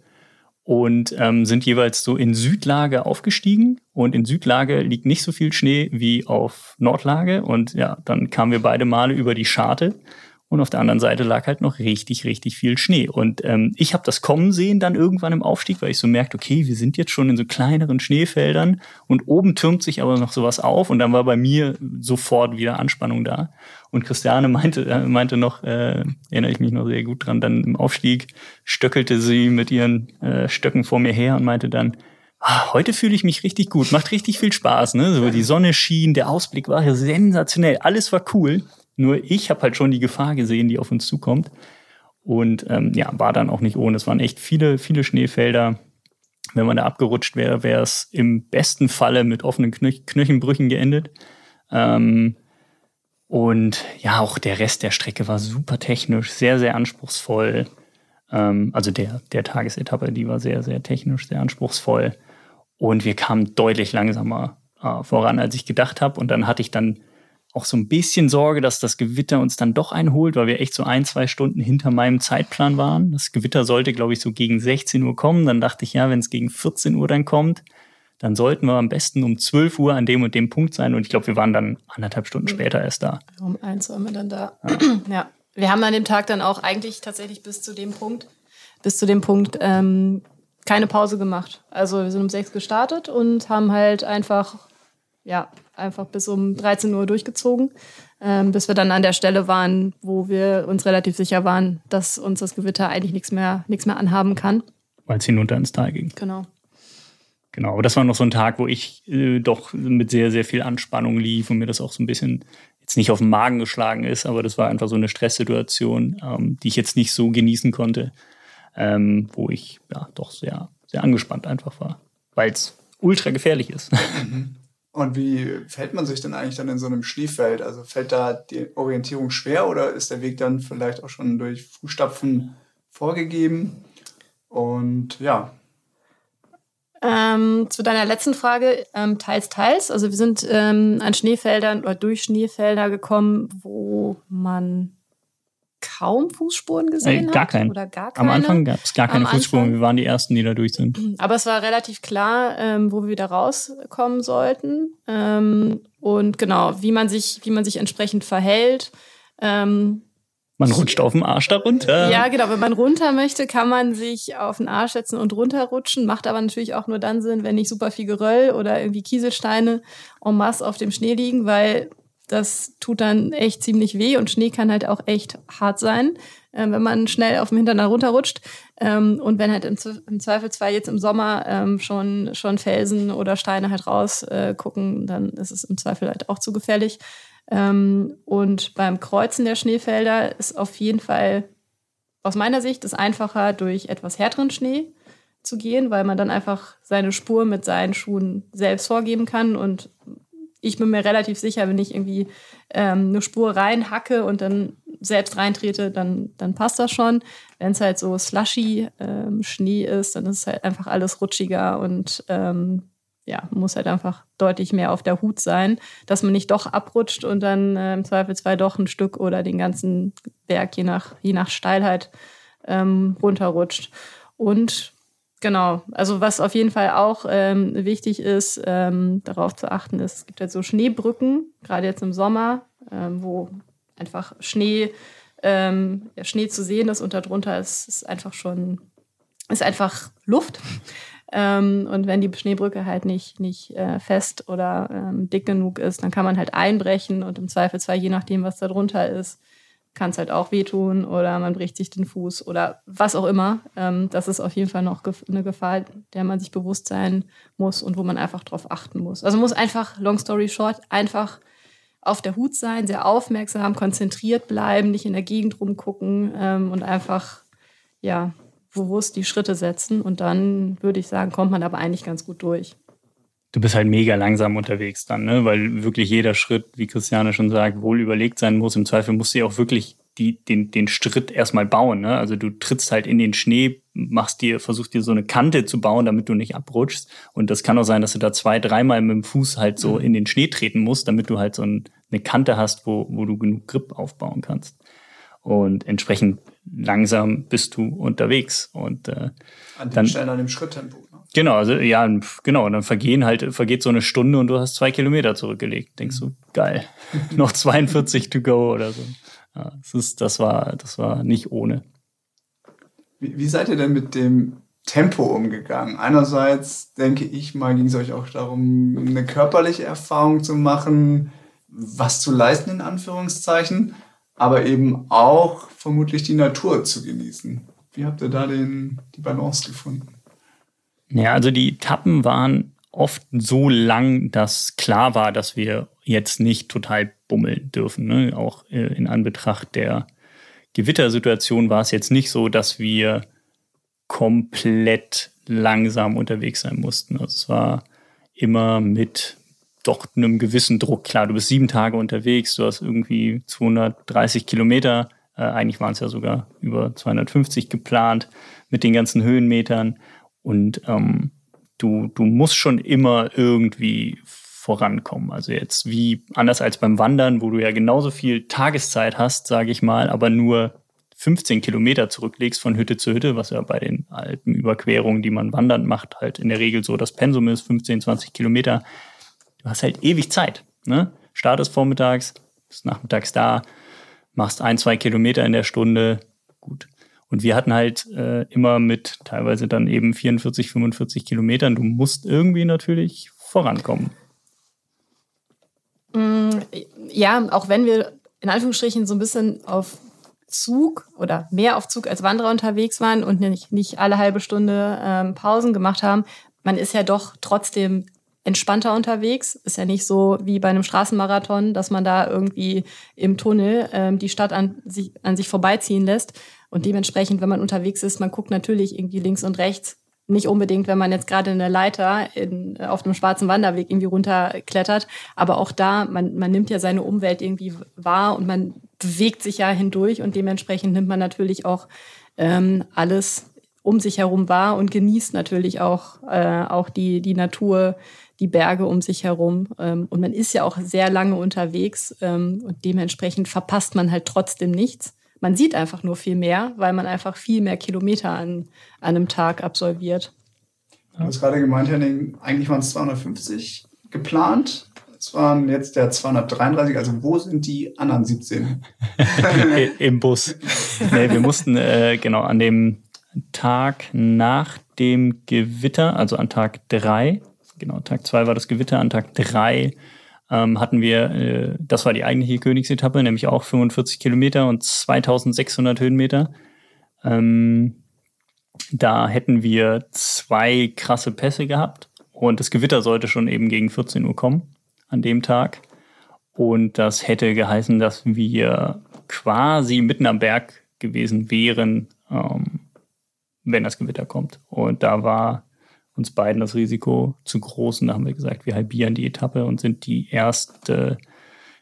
und ähm, sind jeweils so in Südlage aufgestiegen. Und in Südlage liegt nicht so viel Schnee wie auf Nordlage. Und ja, dann kamen wir beide Male über die Scharte. Und auf der anderen Seite lag halt noch richtig, richtig viel Schnee. Und ähm, ich habe das kommen sehen dann irgendwann im Aufstieg, weil ich so merkte, okay, wir sind jetzt schon in so kleineren Schneefeldern und oben türmt sich aber noch sowas auf. Und dann war bei mir sofort wieder Anspannung da. Und Christiane meinte, äh, meinte noch, äh, erinnere ich mich noch sehr gut dran, dann im Aufstieg stöckelte sie mit ihren äh, Stöcken vor mir her und meinte dann, ah, heute fühle ich mich richtig gut, macht richtig viel Spaß. Ne? So die Sonne schien, der Ausblick war sensationell, alles war cool. Nur ich habe halt schon die Gefahr gesehen, die auf uns zukommt. Und ähm, ja, war dann auch nicht ohne. Es waren echt viele, viele Schneefelder. Wenn man da abgerutscht wäre, wäre es im besten Falle mit offenen Knöch Knöchenbrüchen geendet. Ähm, und ja, auch der Rest der Strecke war super technisch, sehr, sehr anspruchsvoll. Ähm, also der, der Tagesetappe, die war sehr, sehr technisch, sehr anspruchsvoll. Und wir kamen deutlich langsamer äh, voran, als ich gedacht habe. Und dann hatte ich dann auch so ein bisschen Sorge, dass das Gewitter uns dann doch einholt, weil wir echt so ein, zwei Stunden hinter meinem Zeitplan waren. Das Gewitter sollte, glaube ich, so gegen 16 Uhr kommen. Dann dachte ich, ja, wenn es gegen 14 Uhr dann kommt, dann sollten wir am besten um 12 Uhr an dem und dem Punkt sein. Und ich glaube, wir waren dann anderthalb Stunden mhm. später erst da. Um eins waren wir dann da. Ja. ja. Wir haben an dem Tag dann auch eigentlich tatsächlich bis zu dem Punkt, bis zu dem Punkt ähm, keine Pause gemacht. Also wir sind um sechs gestartet und haben halt einfach ja, einfach bis um 13 Uhr durchgezogen, ähm, bis wir dann an der Stelle waren, wo wir uns relativ sicher waren, dass uns das Gewitter eigentlich nichts mehr, nichts mehr anhaben kann. Weil es hinunter ins Tal ging. Genau. Genau, aber das war noch so ein Tag, wo ich äh, doch mit sehr, sehr viel Anspannung lief und mir das auch so ein bisschen jetzt nicht auf den Magen geschlagen ist, aber das war einfach so eine Stresssituation, ähm, die ich jetzt nicht so genießen konnte, ähm, wo ich ja doch sehr, sehr angespannt einfach war, weil es ultra gefährlich ist. Mhm. Und wie fällt man sich denn eigentlich dann in so einem Schneefeld? Also fällt da die Orientierung schwer oder ist der Weg dann vielleicht auch schon durch Fußstapfen vorgegeben? Und ja. Ähm, zu deiner letzten Frage, ähm, teils, teils. Also wir sind ähm, an Schneefeldern oder durch Schneefelder gekommen, wo man kaum Fußspuren gesehen äh, gar kein. oder gar keine. Am Anfang gab es gar keine Am Fußspuren. Anfang. Wir waren die ersten, die da durch sind. Aber es war relativ klar, ähm, wo wir wieder rauskommen sollten ähm, und genau, wie man sich, wie man sich entsprechend verhält. Ähm, man rutscht auf dem Arsch da runter. Ja, genau. Wenn man runter möchte, kann man sich auf den Arsch setzen und runterrutschen. Macht aber natürlich auch nur dann Sinn, wenn nicht super viel Geröll oder irgendwie Kieselsteine en masse auf dem Schnee liegen, weil das tut dann echt ziemlich weh und Schnee kann halt auch echt hart sein. äh, wenn man schnell auf dem Hintern runterrutscht. Ähm, und wenn halt im, im Zweifelsfall jetzt im Sommer ähm, schon, schon Felsen oder Steine halt raus äh, dann ist es im Zweifel halt auch zu gefährlich. Ähm, und beim Kreuzen der Schneefelder ist auf jeden Fall aus meiner Sicht es einfacher, durch etwas härteren Schnee zu gehen, weil man dann einfach seine Spur mit seinen Schuhen selbst vorgeben kann. Und ich bin mir relativ sicher, wenn ich irgendwie ähm, eine Spur reinhacke und dann selbst reintrete, dann, dann passt das schon. Wenn es halt so slushy ähm, Schnee ist, dann ist es halt einfach alles rutschiger und ähm, ja, muss halt einfach deutlich mehr auf der Hut sein, dass man nicht doch abrutscht und dann äh, im Zweifelsfall doch ein Stück oder den ganzen Berg, je nach, je nach Steilheit, ähm, runterrutscht. Und genau, also was auf jeden Fall auch ähm, wichtig ist, ähm, darauf zu achten, ist, es gibt halt so Schneebrücken, gerade jetzt im Sommer, ähm, wo einfach Schnee, ähm, ja, Schnee zu sehen ist und darunter ist, ist einfach schon, ist einfach Luft. Ähm, und wenn die Schneebrücke halt nicht, nicht äh, fest oder ähm, dick genug ist, dann kann man halt einbrechen und im Zweifelsfall, je nachdem, was da drunter ist, kann es halt auch wehtun oder man bricht sich den Fuß oder was auch immer. Ähm, das ist auf jeden Fall noch eine Gefahr, der man sich bewusst sein muss und wo man einfach drauf achten muss. Also muss einfach, long story short, einfach auf der Hut sein, sehr aufmerksam, konzentriert bleiben, nicht in der Gegend rumgucken ähm, und einfach, ja, bewusst die Schritte setzen und dann würde ich sagen, kommt man aber eigentlich ganz gut durch. Du bist halt mega langsam unterwegs dann, ne? weil wirklich jeder Schritt, wie Christiane schon sagt, wohl überlegt sein muss. Im Zweifel musst du ja auch wirklich die, den, den Schritt erstmal bauen. Ne? Also du trittst halt in den Schnee, machst dir, versuchst dir so eine Kante zu bauen, damit du nicht abrutschst. Und das kann auch sein, dass du da zwei, dreimal mit dem Fuß halt so mhm. in den Schnee treten musst, damit du halt so ein, eine Kante hast, wo, wo du genug Grip aufbauen kannst. Und entsprechend langsam bist du unterwegs. Und äh, an den dann, Stellen an dem Schritttempo. Genau, also ja, genau. Und dann vergehen halt, vergeht so eine Stunde und du hast zwei Kilometer zurückgelegt. Denkst du, geil, noch 42 to go oder so. Ja, das, ist, das, war, das war nicht ohne. Wie, wie seid ihr denn mit dem Tempo umgegangen? Einerseits denke ich mal, ging es euch auch darum, eine körperliche Erfahrung zu machen, was zu leisten, in Anführungszeichen aber eben auch vermutlich die Natur zu genießen. Wie habt ihr da den, die Balance gefunden? Ja, also die Etappen waren oft so lang, dass klar war, dass wir jetzt nicht total bummeln dürfen. Ne? Auch äh, in Anbetracht der Gewittersituation war es jetzt nicht so, dass wir komplett langsam unterwegs sein mussten. Also es war immer mit doch einem gewissen Druck. Klar, du bist sieben Tage unterwegs, du hast irgendwie 230 Kilometer, äh, eigentlich waren es ja sogar über 250 geplant mit den ganzen Höhenmetern und ähm, du, du musst schon immer irgendwie vorankommen. Also jetzt wie anders als beim Wandern, wo du ja genauso viel Tageszeit hast, sage ich mal, aber nur 15 Kilometer zurücklegst von Hütte zu Hütte, was ja bei den Alpenüberquerungen, die man wandernd macht, halt in der Regel so das Pensum ist, 15, 20 Kilometer du hast halt ewig Zeit. Ne? Startest vormittags, bist nachmittags da, machst ein, zwei Kilometer in der Stunde. Und wir hatten halt äh, immer mit teilweise dann eben 44, 45 Kilometern. Du musst irgendwie natürlich vorankommen. Mm, ja, auch wenn wir in Anführungsstrichen so ein bisschen auf Zug oder mehr auf Zug als Wanderer unterwegs waren und nicht, nicht alle halbe Stunde ähm, Pausen gemacht haben, man ist ja doch trotzdem entspannter unterwegs. Ist ja nicht so wie bei einem Straßenmarathon, dass man da irgendwie im Tunnel ähm, die Stadt an sich, an sich vorbeiziehen lässt. Und dementsprechend, wenn man unterwegs ist, man guckt natürlich irgendwie links und rechts. Nicht unbedingt, wenn man jetzt gerade eine Leiter in, auf einem schwarzen Wanderweg irgendwie runterklettert. Aber auch da, man, man nimmt ja seine Umwelt irgendwie wahr und man bewegt sich ja hindurch und dementsprechend nimmt man natürlich auch ähm, alles um sich herum wahr und genießt natürlich auch, äh, auch die, die Natur, die Berge um sich herum. Ähm, und man ist ja auch sehr lange unterwegs ähm, und dementsprechend verpasst man halt trotzdem nichts. Man sieht einfach nur viel mehr, weil man einfach viel mehr Kilometer an, an einem Tag absolviert. Du hast gerade gemeint, Henning, eigentlich waren es 250 geplant. Es waren jetzt der 233, also wo sind die anderen 17? Im Bus. Nee, wir mussten äh, genau an dem Tag nach dem Gewitter, also an Tag drei genau, Tag zwei war das Gewitter, an Tag drei ähm, hatten wir, äh, das war die eigentliche Königsetappe, nämlich auch 45 Kilometer und 2600 Höhenmeter. Ähm, da hätten wir zwei krasse Pässe gehabt und das Gewitter sollte schon eben gegen 14 Uhr kommen an dem Tag. Und das hätte geheißen, dass wir quasi mitten am Berg gewesen wären, ähm, wenn das Gewitter kommt. Und da war uns beiden das Risiko zu groß. Und da haben wir gesagt, wir halbieren die Etappe und sind die erste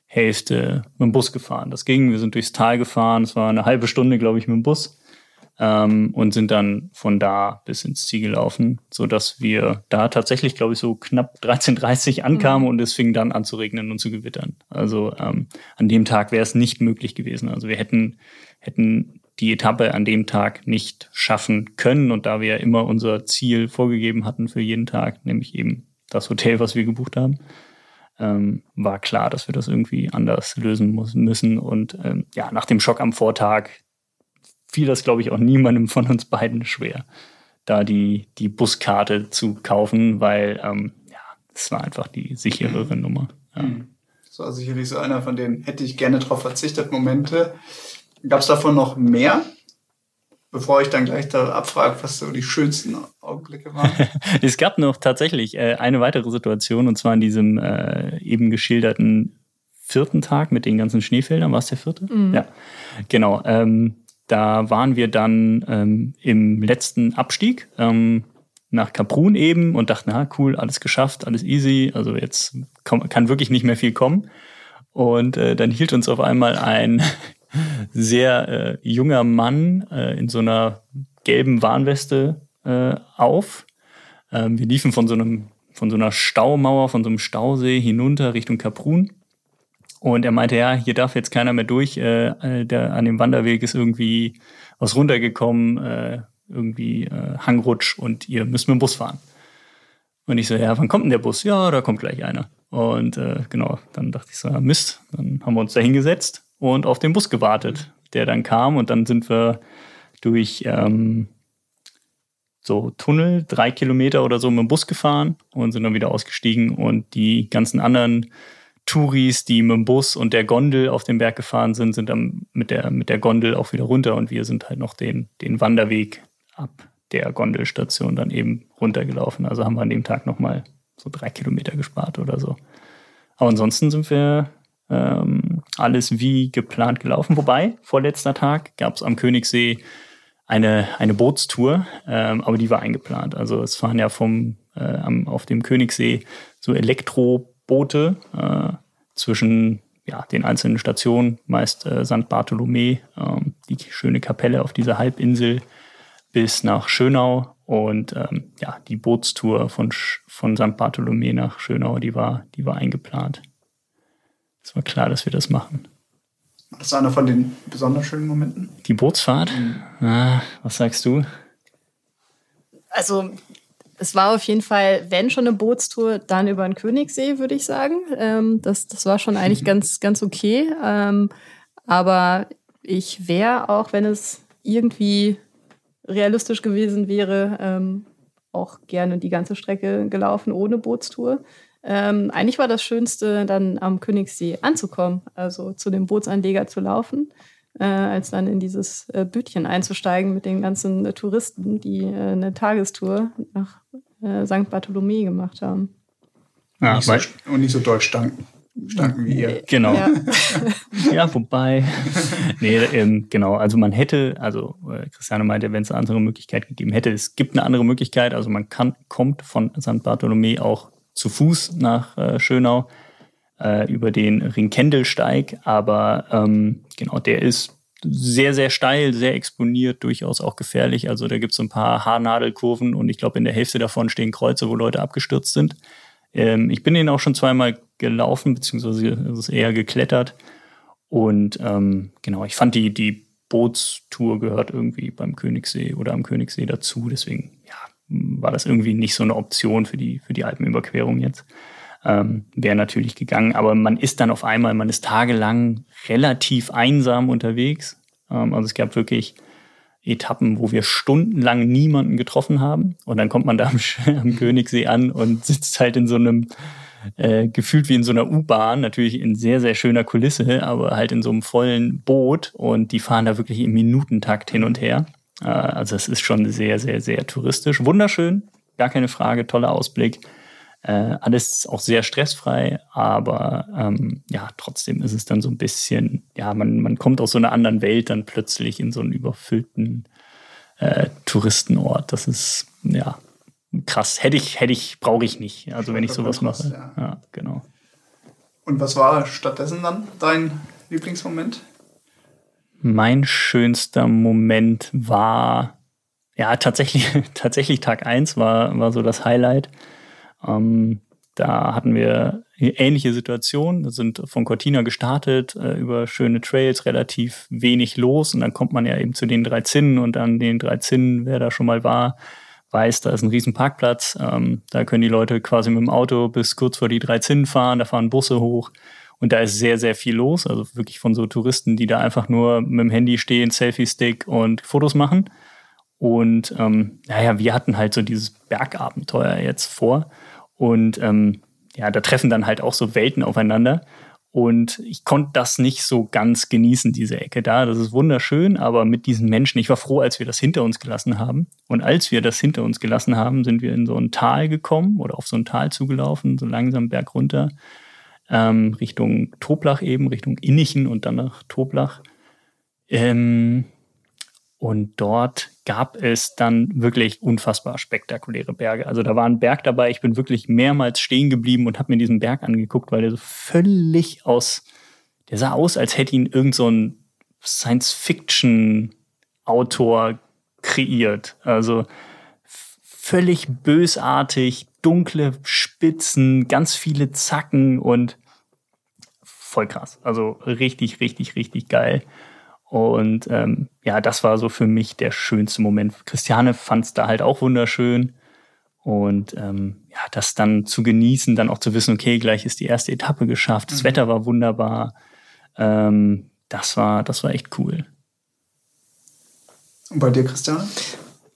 Hälfte mit dem Bus gefahren. Das ging, wir sind durchs Tal gefahren. Es war eine halbe Stunde, glaube ich, mit dem Bus. Ähm, und sind dann von da bis ins Ziel gelaufen, so dass wir da tatsächlich, glaube ich, so knapp 13.30 ankamen mhm. und es fing dann an zu regnen und zu gewittern. Also ähm, an dem Tag wäre es nicht möglich gewesen. Also wir hätten, hätten die Etappe an dem Tag nicht schaffen können. Und da wir ja immer unser Ziel vorgegeben hatten für jeden Tag, nämlich eben das Hotel, was wir gebucht haben, ähm, war klar, dass wir das irgendwie anders lösen müssen. Und ähm, ja, nach dem Schock am Vortag fiel das, glaube ich, auch niemandem von uns beiden schwer, da die, die Buskarte zu kaufen, weil ähm, ja, es war einfach die sicherere Nummer. Ja. Das war sicherlich so einer von den hätte ich gerne darauf verzichtet Momente. Gab es davon noch mehr? Bevor ich dann gleich da abfrage, was so die schönsten Augenblicke waren. es gab noch tatsächlich äh, eine weitere Situation, und zwar an diesem äh, eben geschilderten vierten Tag mit den ganzen Schneefeldern. War es der vierte? Mhm. Ja, genau. Ähm, da waren wir dann ähm, im letzten Abstieg ähm, nach Kaprun eben und dachten, na cool, alles geschafft, alles easy. Also jetzt kann wirklich nicht mehr viel kommen. Und äh, dann hielt uns auf einmal ein sehr äh, junger Mann äh, in so einer gelben Warnweste äh, auf. Ähm, wir liefen von so einem von so einer Staumauer, von so einem Stausee hinunter Richtung Kaprun. Und er meinte, ja, hier darf jetzt keiner mehr durch. Äh, äh der, an dem Wanderweg ist irgendwie was runtergekommen, äh, irgendwie äh, Hangrutsch und ihr müsst mit dem Bus fahren. Und ich so, ja, wann kommt denn der Bus? Ja, da kommt gleich einer. Und äh, genau, dann dachte ich so, Mist. Dann haben wir uns da hingesetzt und auf den Bus gewartet, der dann kam. Und dann sind wir durch ähm, so Tunnel, drei Kilometer oder so mit dem Bus gefahren und sind dann wieder ausgestiegen. Und die ganzen anderen Touris, die mit dem Bus und der Gondel auf den Berg gefahren sind, sind dann mit der, mit der Gondel auch wieder runter. Und wir sind halt noch den, den Wanderweg ab der Gondelstation dann eben runtergelaufen. Also haben wir an dem Tag nochmal so drei Kilometer gespart oder so. Aber ansonsten sind wir ähm, alles wie geplant gelaufen. Wobei, vorletzter Tag gab es am Königssee eine, eine Bootstour, ähm, aber die war eingeplant. Also es fahren ja vom, äh, am, auf dem Königssee so Elektroboote äh, zwischen ja, den einzelnen Stationen, meist äh, St. Bartholomä, ähm, die schöne Kapelle auf dieser Halbinsel, bis nach Schönau. Und ähm, ja, die Bootstour von, von St. Bartholomä nach Schönau, die war, die war eingeplant. Es war klar, dass wir das machen. Das ist einer von den besonders schönen Momenten. Die Bootsfahrt? Mhm. Ah, was sagst du? Also, es war auf jeden Fall, wenn schon eine Bootstour, dann über den Königssee, würde ich sagen. Ähm, das, das war schon eigentlich mhm. ganz, ganz okay. Ähm, aber ich wäre auch, wenn es irgendwie realistisch gewesen wäre, ähm, auch gerne die ganze Strecke gelaufen ohne Bootstour. Ähm, eigentlich war das Schönste, dann am Königssee anzukommen, also zu dem Bootsanleger zu laufen, äh, als dann in dieses äh, Bütchen einzusteigen mit den ganzen äh, Touristen, die äh, eine Tagestour nach äh, St. Bartholomä gemacht haben. Ja, nicht so, und nicht so doll stanken. Stanken wie ihr. Genau. Ja, ja wobei. nee, ähm, genau. Also man hätte, also äh, Christiane meinte, wenn es eine andere Möglichkeit gegeben hätte, es gibt eine andere Möglichkeit. Also man kann, kommt von St. Bartholomä auch zu Fuß nach äh, Schönau äh, über den Ringkendelsteig, aber ähm, genau, der ist sehr, sehr steil, sehr exponiert, durchaus auch gefährlich. Also da gibt es ein paar Haarnadelkurven und ich glaube, in der Hälfte davon stehen Kreuze, wo Leute abgestürzt sind. Ähm, ich bin den auch schon zweimal gelaufen, beziehungsweise eher geklettert. Und ähm, genau, ich fand die, die Bootstour gehört irgendwie beim Königssee oder am Königssee dazu. Deswegen, war das irgendwie nicht so eine Option für die, für die Alpenüberquerung jetzt. Ähm, Wäre natürlich gegangen, aber man ist dann auf einmal, man ist tagelang relativ einsam unterwegs. Ähm, also es gab wirklich Etappen, wo wir stundenlang niemanden getroffen haben. Und dann kommt man da am, am Königssee an und sitzt halt in so einem äh, gefühlt wie in so einer U-Bahn, natürlich in sehr, sehr schöner Kulisse, aber halt in so einem vollen Boot und die fahren da wirklich im Minutentakt hin und her. Äh, also es ist schon sehr, sehr, sehr touristisch. Wunderschön, gar keine Frage, toller Ausblick. Äh, alles auch sehr stressfrei, aber ähm, ja, trotzdem ist es dann so ein bisschen, ja, man, man kommt aus so einer anderen Welt dann plötzlich in so einen überfüllten äh, Touristenort. Das ist, ja, krass. Hätte ich, hätte ich, brauche ich nicht. Also wenn ich sowas mache. Ja. ja, genau. Und was war stattdessen dann dein Lieblingsmoment? Mein schönster Moment war, ja, tatsächlich, tatsächlich Tag 1 war, war so das Highlight. Ähm, da hatten wir ähnliche Situation, wir sind von Cortina gestartet, äh, über schöne Trails, relativ wenig los. Und dann kommt man ja eben zu den drei Zinnen und an den drei Zinnen, wer da schon mal war, weiß, da ist ein riesen Parkplatz, ähm, da können die Leute quasi mit dem Auto bis kurz vor die drei Zinnen fahren, da fahren Busse hoch und da ist sehr, sehr viel los, also wirklich von so Touristen, die da einfach nur mit dem Handy stehen, Selfie-Stick und Fotos machen. Und ähm, naja, wir hatten halt so dieses Bergabenteuer jetzt vor und ähm, ja, da treffen dann halt auch so Welten aufeinander. Und ich konnte das nicht so ganz genießen, diese Ecke da. Das ist wunderschön, aber mit diesen Menschen, ich war froh, als wir das hinter uns gelassen haben. Und als wir das hinter uns gelassen haben, sind wir in so ein Tal gekommen oder auf so ein Tal zugelaufen, so langsam berg runter, ähm, Richtung Toblach eben, Richtung Innichen und dann nach Toblach. Ähm, und dort gab es dann wirklich unfassbar spektakuläre Berge. Also da war ein Berg dabei, ich bin wirklich mehrmals stehen geblieben und habe mir diesen Berg angeguckt, weil der so völlig aus, der sah aus, als hätte ihn irgend so ein Science-Fiction-Autor kreiert. Also völlig bösartig, dunkle Spitzen, ganz viele Zacken und voll krass. Also richtig, richtig, richtig geil. Und ähm, ja, das war so für mich der schönste Moment. Christiane fand es da halt auch wunderschön. Und ähm, ja, das dann zu genießen, dann auch zu wissen, okay, gleich ist die erste Etappe geschafft, das mhm. Wetter war wunderbar. Ähm, das war, das war echt cool. Und bei dir, Christiane?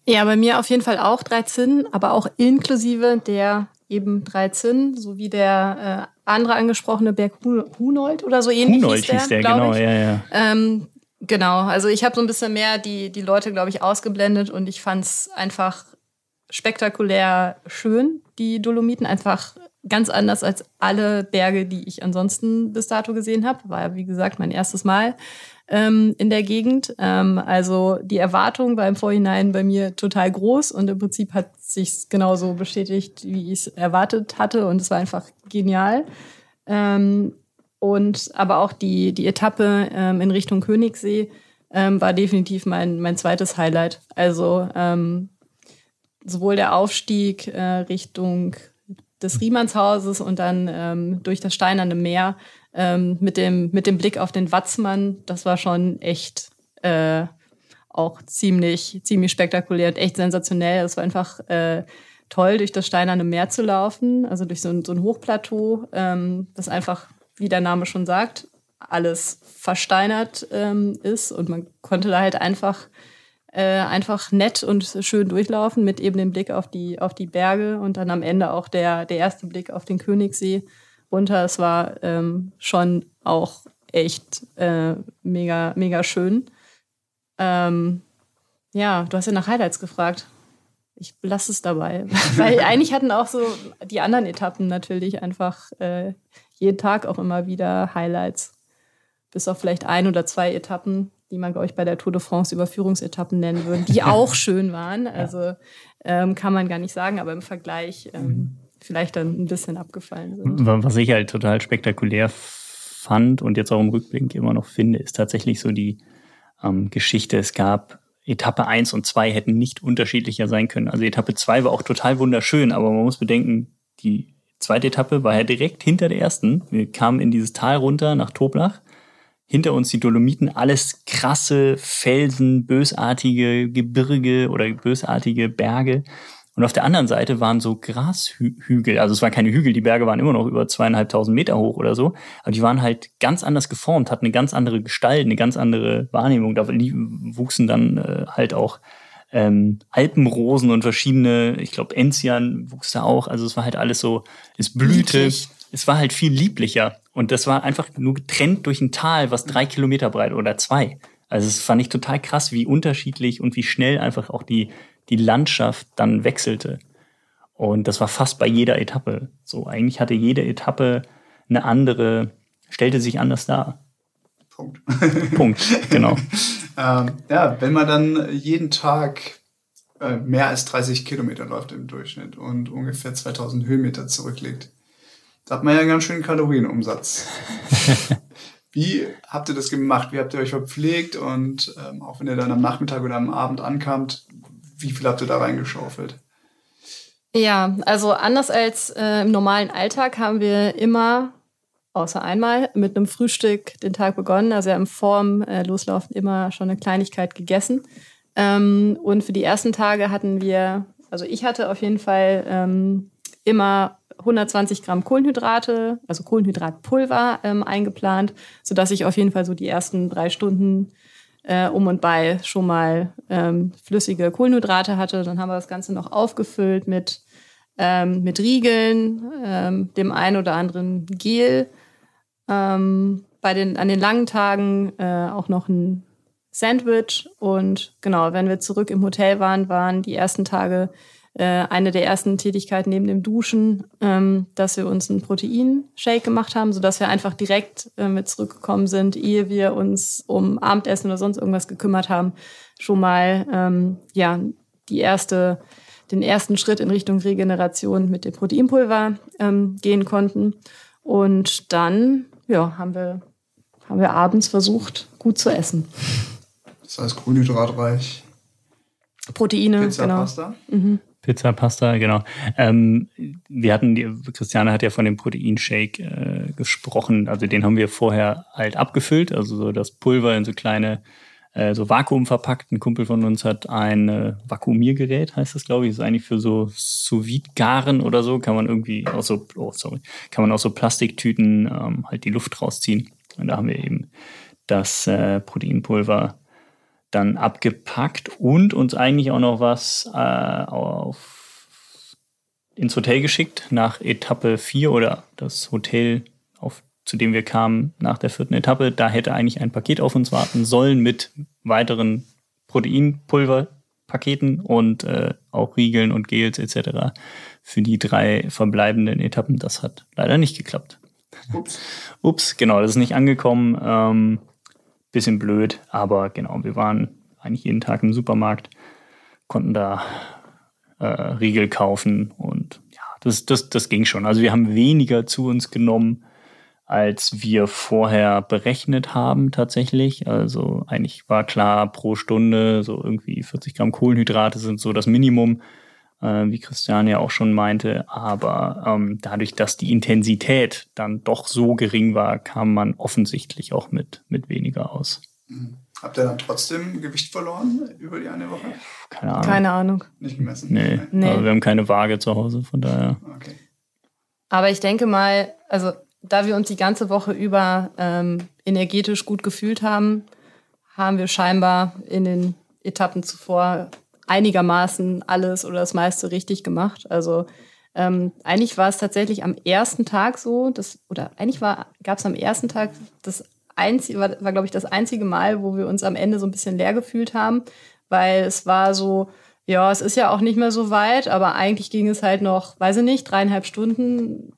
Ja, bei mir auf jeden Fall auch drei Zinnen, aber auch inklusive der eben drei Zinnen, sowie der äh, andere angesprochene Berg Hunold oder so ähnlich. Hunold hieß der, hieß der genau, ich. ja, ja. Ähm, Genau, also ich habe so ein bisschen mehr die, die Leute, glaube ich, ausgeblendet und ich fand es einfach spektakulär schön, die Dolomiten. Einfach ganz anders als alle Berge, die ich ansonsten bis dato gesehen habe. War ja, wie gesagt, mein erstes Mal ähm, in der Gegend. Ähm, also die Erwartung war im Vorhinein bei mir total groß und im Prinzip hat sich genauso bestätigt, wie ich es erwartet hatte und es war einfach genial. Ähm, und aber auch die, die Etappe ähm, in Richtung Königssee ähm, war definitiv mein, mein zweites Highlight. Also ähm, sowohl der Aufstieg äh, Richtung des Riemannshauses und dann ähm, durch das Steinerne Meer ähm, mit, dem, mit dem Blick auf den Watzmann, das war schon echt äh, auch ziemlich, ziemlich spektakulär und echt sensationell. Es war einfach äh, toll, durch das Steinerne Meer zu laufen, also durch so ein, so ein Hochplateau, ähm, das einfach wie der Name schon sagt, alles versteinert ähm, ist und man konnte da halt einfach äh, einfach nett und schön durchlaufen mit eben dem Blick auf die auf die Berge und dann am Ende auch der der erste Blick auf den Königssee runter. Es war ähm, schon auch echt äh, mega mega schön. Ähm, ja, du hast ja nach Highlights gefragt. Ich lasse es dabei, weil eigentlich hatten auch so die anderen Etappen natürlich einfach äh, jeden Tag auch immer wieder Highlights. Bis auf vielleicht ein oder zwei Etappen, die man, glaube ich, bei der Tour de France Überführungsetappen nennen würde, die auch schön waren. Also ähm, kann man gar nicht sagen, aber im Vergleich ähm, mhm. Vielleicht dann ein bisschen abgefallen sind. Was ich halt total spektakulär fand und jetzt auch im Rückblick immer noch finde, ist tatsächlich so die ähm, Geschichte. Es gab Etappe 1 und 2 hätten nicht unterschiedlicher sein können. Also Etappe 2 war auch total wunderschön, aber man muss bedenken, die zweite Etappe war ja direkt hinter der ersten. Wir kamen in dieses Tal runter nach Toblach. Hinter uns die Dolomiten, alles krasse Felsen, bösartige Gebirge oder bösartige Berge. Und auf der anderen Seite waren so Grashügel. Also es waren keine Hügel, die Berge waren immer noch über zweieinhalbtausend Meter hoch oder so. Aber die waren halt ganz anders geformt, hatten eine ganz andere Gestalt, eine ganz andere Wahrnehmung. Da wuchsen dann äh, halt auch ähm, Alpenrosen und verschiedene, ich glaube, Enzian wuchs da auch. Also es war halt alles so, es blühte. es war halt viel lieblicher. Und das war einfach nur getrennt durch ein Tal, was drei Kilometer breit oder zwei. Also es fand ich total krass, wie unterschiedlich und wie schnell einfach auch die, die Landschaft dann wechselte. Und das war fast bei jeder Etappe so. Eigentlich hatte jede Etappe eine andere, stellte sich anders dar. Punkt. Punkt, genau. ähm, ja, wenn man dann jeden Tag äh, mehr als 30 Kilometer läuft im Durchschnitt und ungefähr 2000 Höhenmeter zurücklegt, da hat man ja einen ganz schönen Kalorienumsatz. Wie habt ihr das gemacht? Wie habt ihr euch verpflegt? Und ähm, auch wenn ihr dann am Nachmittag oder am Abend ankamt, wie viel habt ihr da reingeschaufelt? Ja, also anders als äh, im normalen Alltag haben wir immer, außer einmal, mit einem Frühstück den Tag begonnen. Also wir haben vorm äh, Loslaufen immer schon eine Kleinigkeit gegessen. Ähm, und für die ersten Tage hatten wir, also ich hatte auf jeden Fall ähm, immer 120 Gramm Kohlenhydrate, also Kohlenhydratpulver ähm, eingeplant, sodass ich auf jeden Fall so die ersten drei Stunden äh, um und bei schon mal ähm, flüssige Kohlenhydrate hatte. Dann haben wir das Ganze noch aufgefüllt mit, ähm, mit Riegeln, ähm, dem einen oder anderen Gel. Ähm, bei den, an den langen Tagen äh, auch noch ein Sandwich. Und genau, wenn wir zurück im Hotel waren, waren die ersten Tage äh, eine der ersten Tätigkeiten neben dem Duschen, ähm, dass wir uns einen Proteinshake gemacht haben, sodass wir einfach direkt äh, mit zurückgekommen sind, ehe wir uns um Abendessen oder sonst irgendwas gekümmert haben, schon mal ähm, ja die erste, den ersten Schritt in Richtung Regeneration mit dem Proteinpulver ähm, gehen konnten. Und dann ja, haben wir, haben wir abends versucht, gut zu essen. Das heißt kohlenhydratreich. Proteine, Pizza, genau. Pasta. Mhm. Pizza, Pasta, genau. Ähm, wir hatten, die, Christiane hat ja von dem Proteinshake äh, gesprochen. Also den haben wir vorher halt abgefüllt, also so das Pulver in so kleine, äh, so Vakuum verpackt. Ein Kumpel von uns hat ein äh, Vakuumiergerät, heißt das, glaube ich. Das ist eigentlich für so sous garen oder so. Kann man irgendwie aus so, oh, sorry, kann man aus so Plastiktüten ähm, halt die Luft rausziehen. Und da haben wir eben das äh, Proteinpulver dann abgepackt und uns eigentlich auch noch was äh, auf, ins Hotel geschickt nach Etappe 4 oder das Hotel, auf, zu dem wir kamen nach der vierten Etappe. Da hätte eigentlich ein Paket auf uns warten sollen mit weiteren Proteinpulverpaketen und äh, auch Riegeln und Gels etc. für die drei verbleibenden Etappen. Das hat leider nicht geklappt. Ups. Ups, genau, das ist nicht angekommen. Ähm, bisschen blöd, aber genau, wir waren eigentlich jeden Tag im Supermarkt, konnten da äh, Riegel kaufen und ja, das, das, das ging schon. Also wir haben weniger zu uns genommen, als wir vorher berechnet haben tatsächlich. Also eigentlich war klar, pro Stunde so irgendwie 40 Gramm Kohlenhydrate sind so das Minimum, wie Christian ja auch schon meinte. Aber ähm, dadurch, dass die Intensität dann doch so gering war, kam man offensichtlich auch mit, mit weniger aus. Mhm. Habt ihr dann trotzdem Gewicht verloren über die eine Woche? Keine Ahnung. Keine Ahnung. Nicht gemessen? Nee, Nee. Aber wir haben keine Waage zu Hause, von daher. Okay. Aber ich denke mal, also da wir uns die ganze Woche über ähm, energetisch gut gefühlt haben, haben wir scheinbar in den Etappen zuvor einigermaßen alles oder das meiste richtig gemacht. Also ähm, eigentlich war es tatsächlich am ersten Tag so, dass, oder eigentlich gab es am ersten Tag das einzige, war, war glaube ich das einzige Mal, wo wir uns am Ende so ein bisschen leer gefühlt haben, weil es war so, ja, es ist ja auch nicht mehr so weit, aber eigentlich ging es halt noch, weiß ich nicht, dreieinhalb Stunden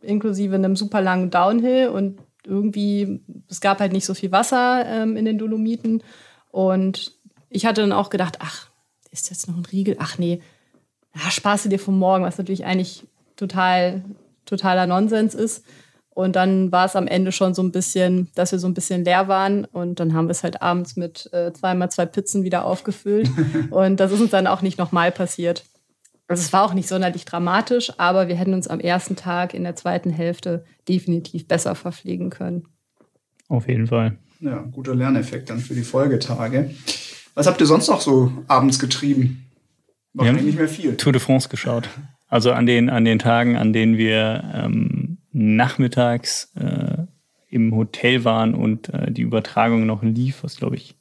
inklusive einem super langen Downhill und irgendwie, es gab halt nicht so viel Wasser ähm, in den Dolomiten und ich hatte dann auch gedacht, ach, ist jetzt noch ein Riegel? Ach nee, ja, sparst du dir vom Morgen, was natürlich eigentlich total, totaler Nonsens ist. Und dann war es am Ende schon so ein bisschen, dass wir so ein bisschen leer waren. Und dann haben wir es halt abends mit äh, zweimal zwei Pizzen wieder aufgefüllt. und das ist uns dann auch nicht nochmal passiert. Also es war auch nicht sonderlich dramatisch, aber wir hätten uns am ersten Tag in der zweiten Hälfte definitiv besser verpflegen können. Auf jeden Fall. Ja, guter Lerneffekt dann für die Folgetage. Was habt ihr sonst noch so abends getrieben? Wahrscheinlich nicht mehr viel. Tour de France geschaut. Also an den, an den Tagen, an denen wir ähm, nachmittags äh, im Hotel waren und äh, die Übertragung noch lief, was glaube ich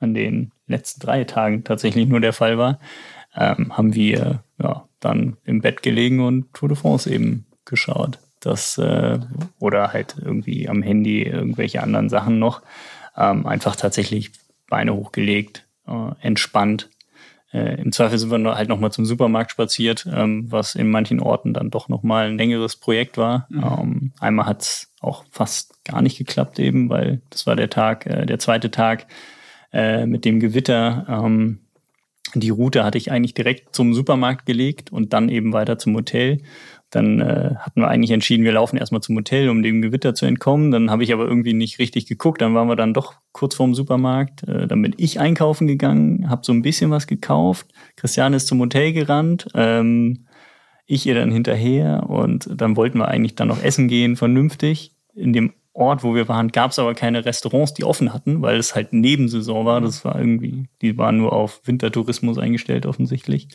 an den letzten drei Tagen tatsächlich nur der Fall war, ähm, haben wir ja, dann im Bett gelegen und Tour de France eben geschaut. das äh, oder halt irgendwie am Handy irgendwelche anderen Sachen noch. Ähm, einfach tatsächlich Beine hochgelegt, äh, entspannt. Äh, Im Zweifel sind wir halt nochmal zum Supermarkt spaziert, ähm, was in manchen Orten dann doch nochmal ein längeres Projekt war. Mhm. Ähm, einmal hat es auch fast gar nicht geklappt eben, weil das war der Tag, äh, der zweite Tag äh, mit dem Gewitter. Ähm, die Route hatte ich eigentlich direkt zum Supermarkt gelegt und dann eben weiter zum Hotel. Dann äh, hatten wir eigentlich entschieden, wir laufen erstmal zum Hotel, um dem Gewitter zu entkommen. Dann habe ich aber irgendwie nicht richtig geguckt. Dann waren wir dann doch kurz vorm Supermarkt. Äh, dann bin ich einkaufen gegangen, habe so ein bisschen was gekauft. Christiane ist zum Hotel gerannt. Ähm, ich ihr dann hinterher und dann wollten wir eigentlich dann noch essen gehen, vernünftig. In dem Ort, wo wir waren, gab es aber keine Restaurants, die offen hatten, weil es halt Nebensaison war. Das war irgendwie, die waren nur auf Wintertourismus eingestellt offensichtlich.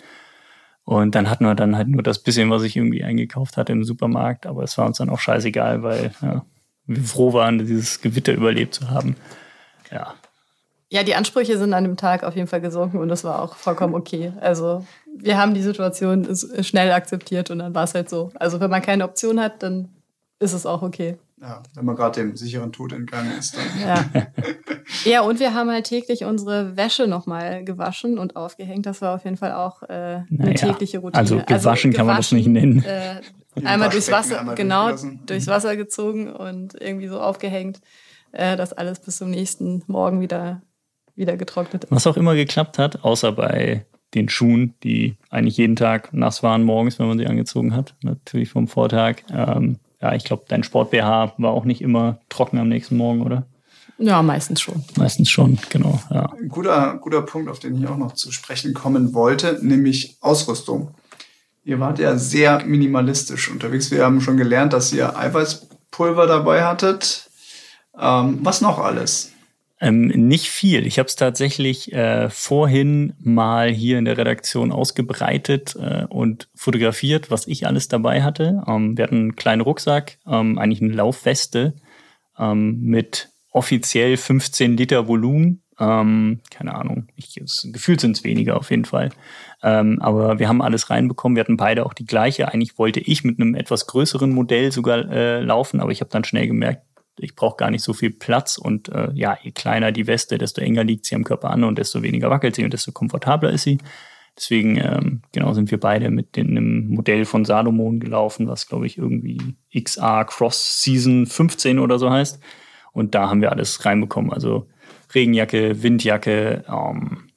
Und dann hatten wir dann halt nur das bisschen, was ich irgendwie eingekauft hatte im Supermarkt. Aber es war uns dann auch scheißegal, weil ja, wir froh waren, dieses Gewitter überlebt zu haben. Ja. Ja, die Ansprüche sind an dem Tag auf jeden Fall gesunken und das war auch vollkommen okay. Also wir haben die Situation schnell akzeptiert und dann war es halt so. Also wenn man keine Option hat, dann ist es auch okay. Ja, wenn man gerade dem sicheren Tod entgangen ist. Dann. Ja. ja, und wir haben halt täglich unsere Wäsche nochmal gewaschen und aufgehängt. Das war auf jeden Fall auch äh, eine naja, tägliche Routine. Also gewaschen, also gewaschen kann man das nicht nennen. Äh, einmal durchs Wasser, einmal genau, durchs Wasser gezogen und irgendwie so aufgehängt, äh, dass alles bis zum nächsten Morgen wieder, wieder getrocknet ist. Was auch immer geklappt hat, außer bei den Schuhen, die eigentlich jeden Tag nass waren morgens, wenn man sie angezogen hat. Natürlich vom Vortag. Ähm, ja, ich glaube, dein Sport-BH war auch nicht immer trocken am nächsten Morgen, oder? Ja, meistens schon. Meistens schon, genau. Ja. Ein guter, guter Punkt, auf den ich auch noch zu sprechen kommen wollte, nämlich Ausrüstung. Ihr wart ja sehr minimalistisch unterwegs. Wir haben schon gelernt, dass ihr Eiweißpulver dabei hattet. Ähm, was noch alles? Ähm, nicht viel. Ich habe es tatsächlich äh, vorhin mal hier in der Redaktion ausgebreitet äh, und fotografiert, was ich alles dabei hatte. Ähm, wir hatten einen kleinen Rucksack, ähm, eigentlich eine Laufweste ähm, mit offiziell 15 Liter Volumen. Ähm, keine Ahnung, ich, gefühlt sind es weniger auf jeden Fall. Ähm, aber wir haben alles reinbekommen. Wir hatten beide auch die gleiche. Eigentlich wollte ich mit einem etwas größeren Modell sogar äh, laufen, aber ich habe dann schnell gemerkt, ich brauche gar nicht so viel Platz und äh, ja, je kleiner die Weste, desto enger liegt sie am Körper an und desto weniger wackelt sie und desto komfortabler ist sie. Deswegen, ähm, genau, sind wir beide mit einem Modell von Salomon gelaufen, was, glaube ich, irgendwie XA Cross Season 15 oder so heißt. Und da haben wir alles reinbekommen. Also Regenjacke, Windjacke, ähm,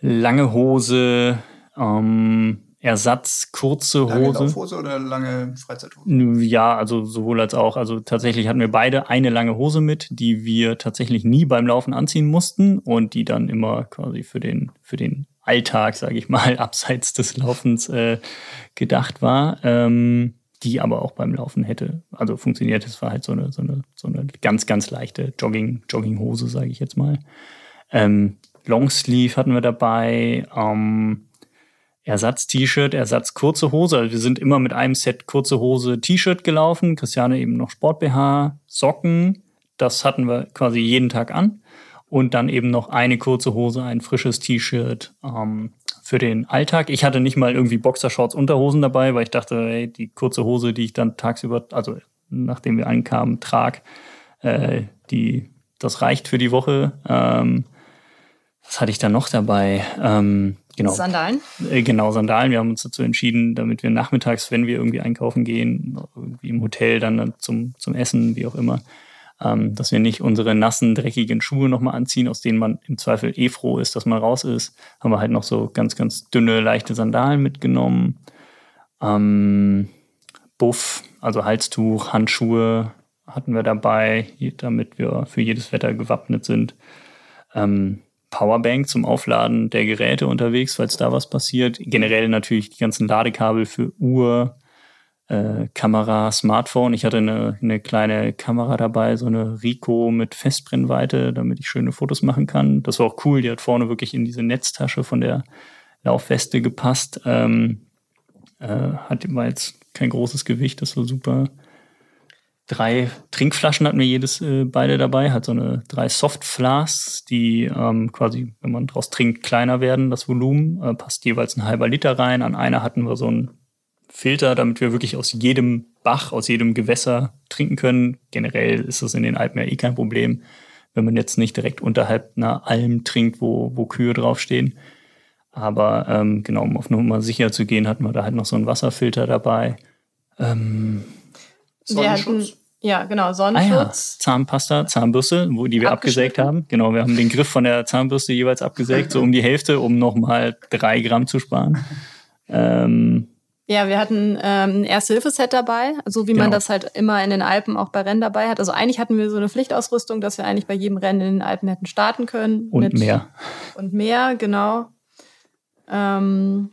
lange Hose, ähm, Ersatz, kurze Hose. Lange Laufhose oder lange Freizeithose? Ja, also sowohl als auch. Also tatsächlich hatten wir beide eine lange Hose mit, die wir tatsächlich nie beim Laufen anziehen mussten und die dann immer quasi für den, für den Alltag, sage ich mal, abseits des Laufens äh, gedacht war. Ähm, die aber auch beim Laufen hätte, also funktioniert. Es war halt so eine, so eine, so eine ganz, ganz leichte Jogging, Jogginghose, sage ich jetzt mal. Ähm, Longsleeve hatten wir dabei. Ähm, Ersatz-T-Shirt, Ersatz kurze Hose. Also wir sind immer mit einem Set kurze Hose T-Shirt gelaufen. Christiane eben noch Sport-BH, Socken. Das hatten wir quasi jeden Tag an. Und dann eben noch eine kurze Hose, ein frisches T-Shirt ähm, für den Alltag. Ich hatte nicht mal irgendwie Boxershorts, Unterhosen dabei, weil ich dachte, ey, die kurze Hose, die ich dann tagsüber, also nachdem wir ankamen, trag, äh, die, das reicht für die Woche. Ähm, was hatte ich da noch dabei? Ähm, genau. Sandalen? Äh, genau, Sandalen. Wir haben uns dazu entschieden, damit wir nachmittags, wenn wir irgendwie einkaufen gehen, irgendwie im Hotel, dann zum, zum Essen, wie auch immer, ähm, dass wir nicht unsere nassen, dreckigen Schuhe nochmal anziehen, aus denen man im Zweifel eh froh ist, dass man raus ist. Haben wir halt noch so ganz, ganz dünne, leichte Sandalen mitgenommen. Ähm, Buff, also Halstuch, Handschuhe hatten wir dabei, damit wir für jedes Wetter gewappnet sind. Ähm, Powerbank zum Aufladen der Geräte unterwegs, falls da was passiert. Generell natürlich die ganzen Ladekabel für Uhr, äh, Kamera, Smartphone. Ich hatte eine, eine kleine Kamera dabei, so eine Rico mit Festbrennweite, damit ich schöne Fotos machen kann. Das war auch cool. Die hat vorne wirklich in diese Netztasche von der Laufweste gepasst. Ähm, äh, hat war jetzt kein großes Gewicht, das war super drei Trinkflaschen hatten wir jedes äh, beide dabei, hat so eine drei Softflasks, die ähm, quasi, wenn man draus trinkt, kleiner werden, das Volumen, äh, passt jeweils ein halber Liter rein. An einer hatten wir so ein Filter, damit wir wirklich aus jedem Bach, aus jedem Gewässer trinken können. Generell ist das in den Alpen ja eh kein Problem, wenn man jetzt nicht direkt unterhalb einer Alm trinkt, wo, wo Kühe draufstehen. Aber ähm, genau, um auf Nummer sicher zu gehen, hatten wir da halt noch so einen Wasserfilter dabei. Ähm, wir hatten, ja, genau, Sonnenschutz. Ah ja, Zahnpasta, Zahnbürste, wo die wir abgesägt haben. Genau, wir haben den Griff von der Zahnbürste jeweils abgesägt, so um die Hälfte, um nochmal drei Gramm zu sparen. Ähm, ja, wir hatten ähm, ein Erste-Hilfe-Set dabei, so wie genau. man das halt immer in den Alpen auch bei Rennen dabei hat. Also eigentlich hatten wir so eine Pflichtausrüstung, dass wir eigentlich bei jedem Rennen in den Alpen hätten starten können. Und mehr. Und mehr, genau. Ähm,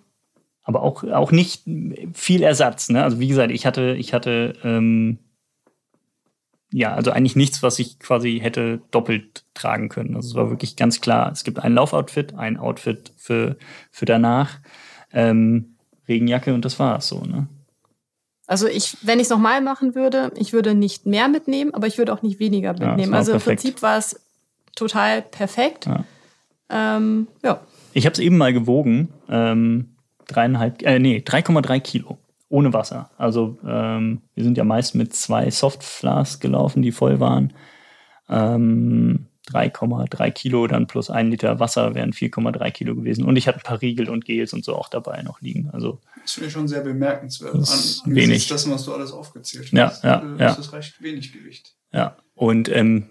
aber auch, auch nicht viel Ersatz. Ne? Also wie gesagt, ich hatte, ich hatte ähm, ja, also eigentlich nichts, was ich quasi hätte doppelt tragen können. Also es war wirklich ganz klar, es gibt ein Laufoutfit, ein Outfit für, für danach, ähm, Regenjacke und das war's so, ne? Also ich, wenn ich es nochmal machen würde, ich würde nicht mehr mitnehmen, aber ich würde auch nicht weniger mitnehmen. Ja, also im Prinzip war es total perfekt. Ja. Ähm, ja. Ich habe es eben mal gewogen. Ähm, dreieinhalb, äh, nee, 3,3 Kilo ohne Wasser. Also ähm, wir sind ja meist mit zwei Softflasks gelaufen, die voll waren. Ähm, 3,3 Kilo dann plus ein Liter Wasser wären 4,3 Kilo gewesen. Und ich hatte ein paar Riegel und Gels und so auch dabei noch liegen. Also das finde ich schon sehr bemerkenswert. Das An, wenig. Das, was du alles aufgezählt hast. Ja, ja, das ist recht wenig Gewicht. Ja, und ähm,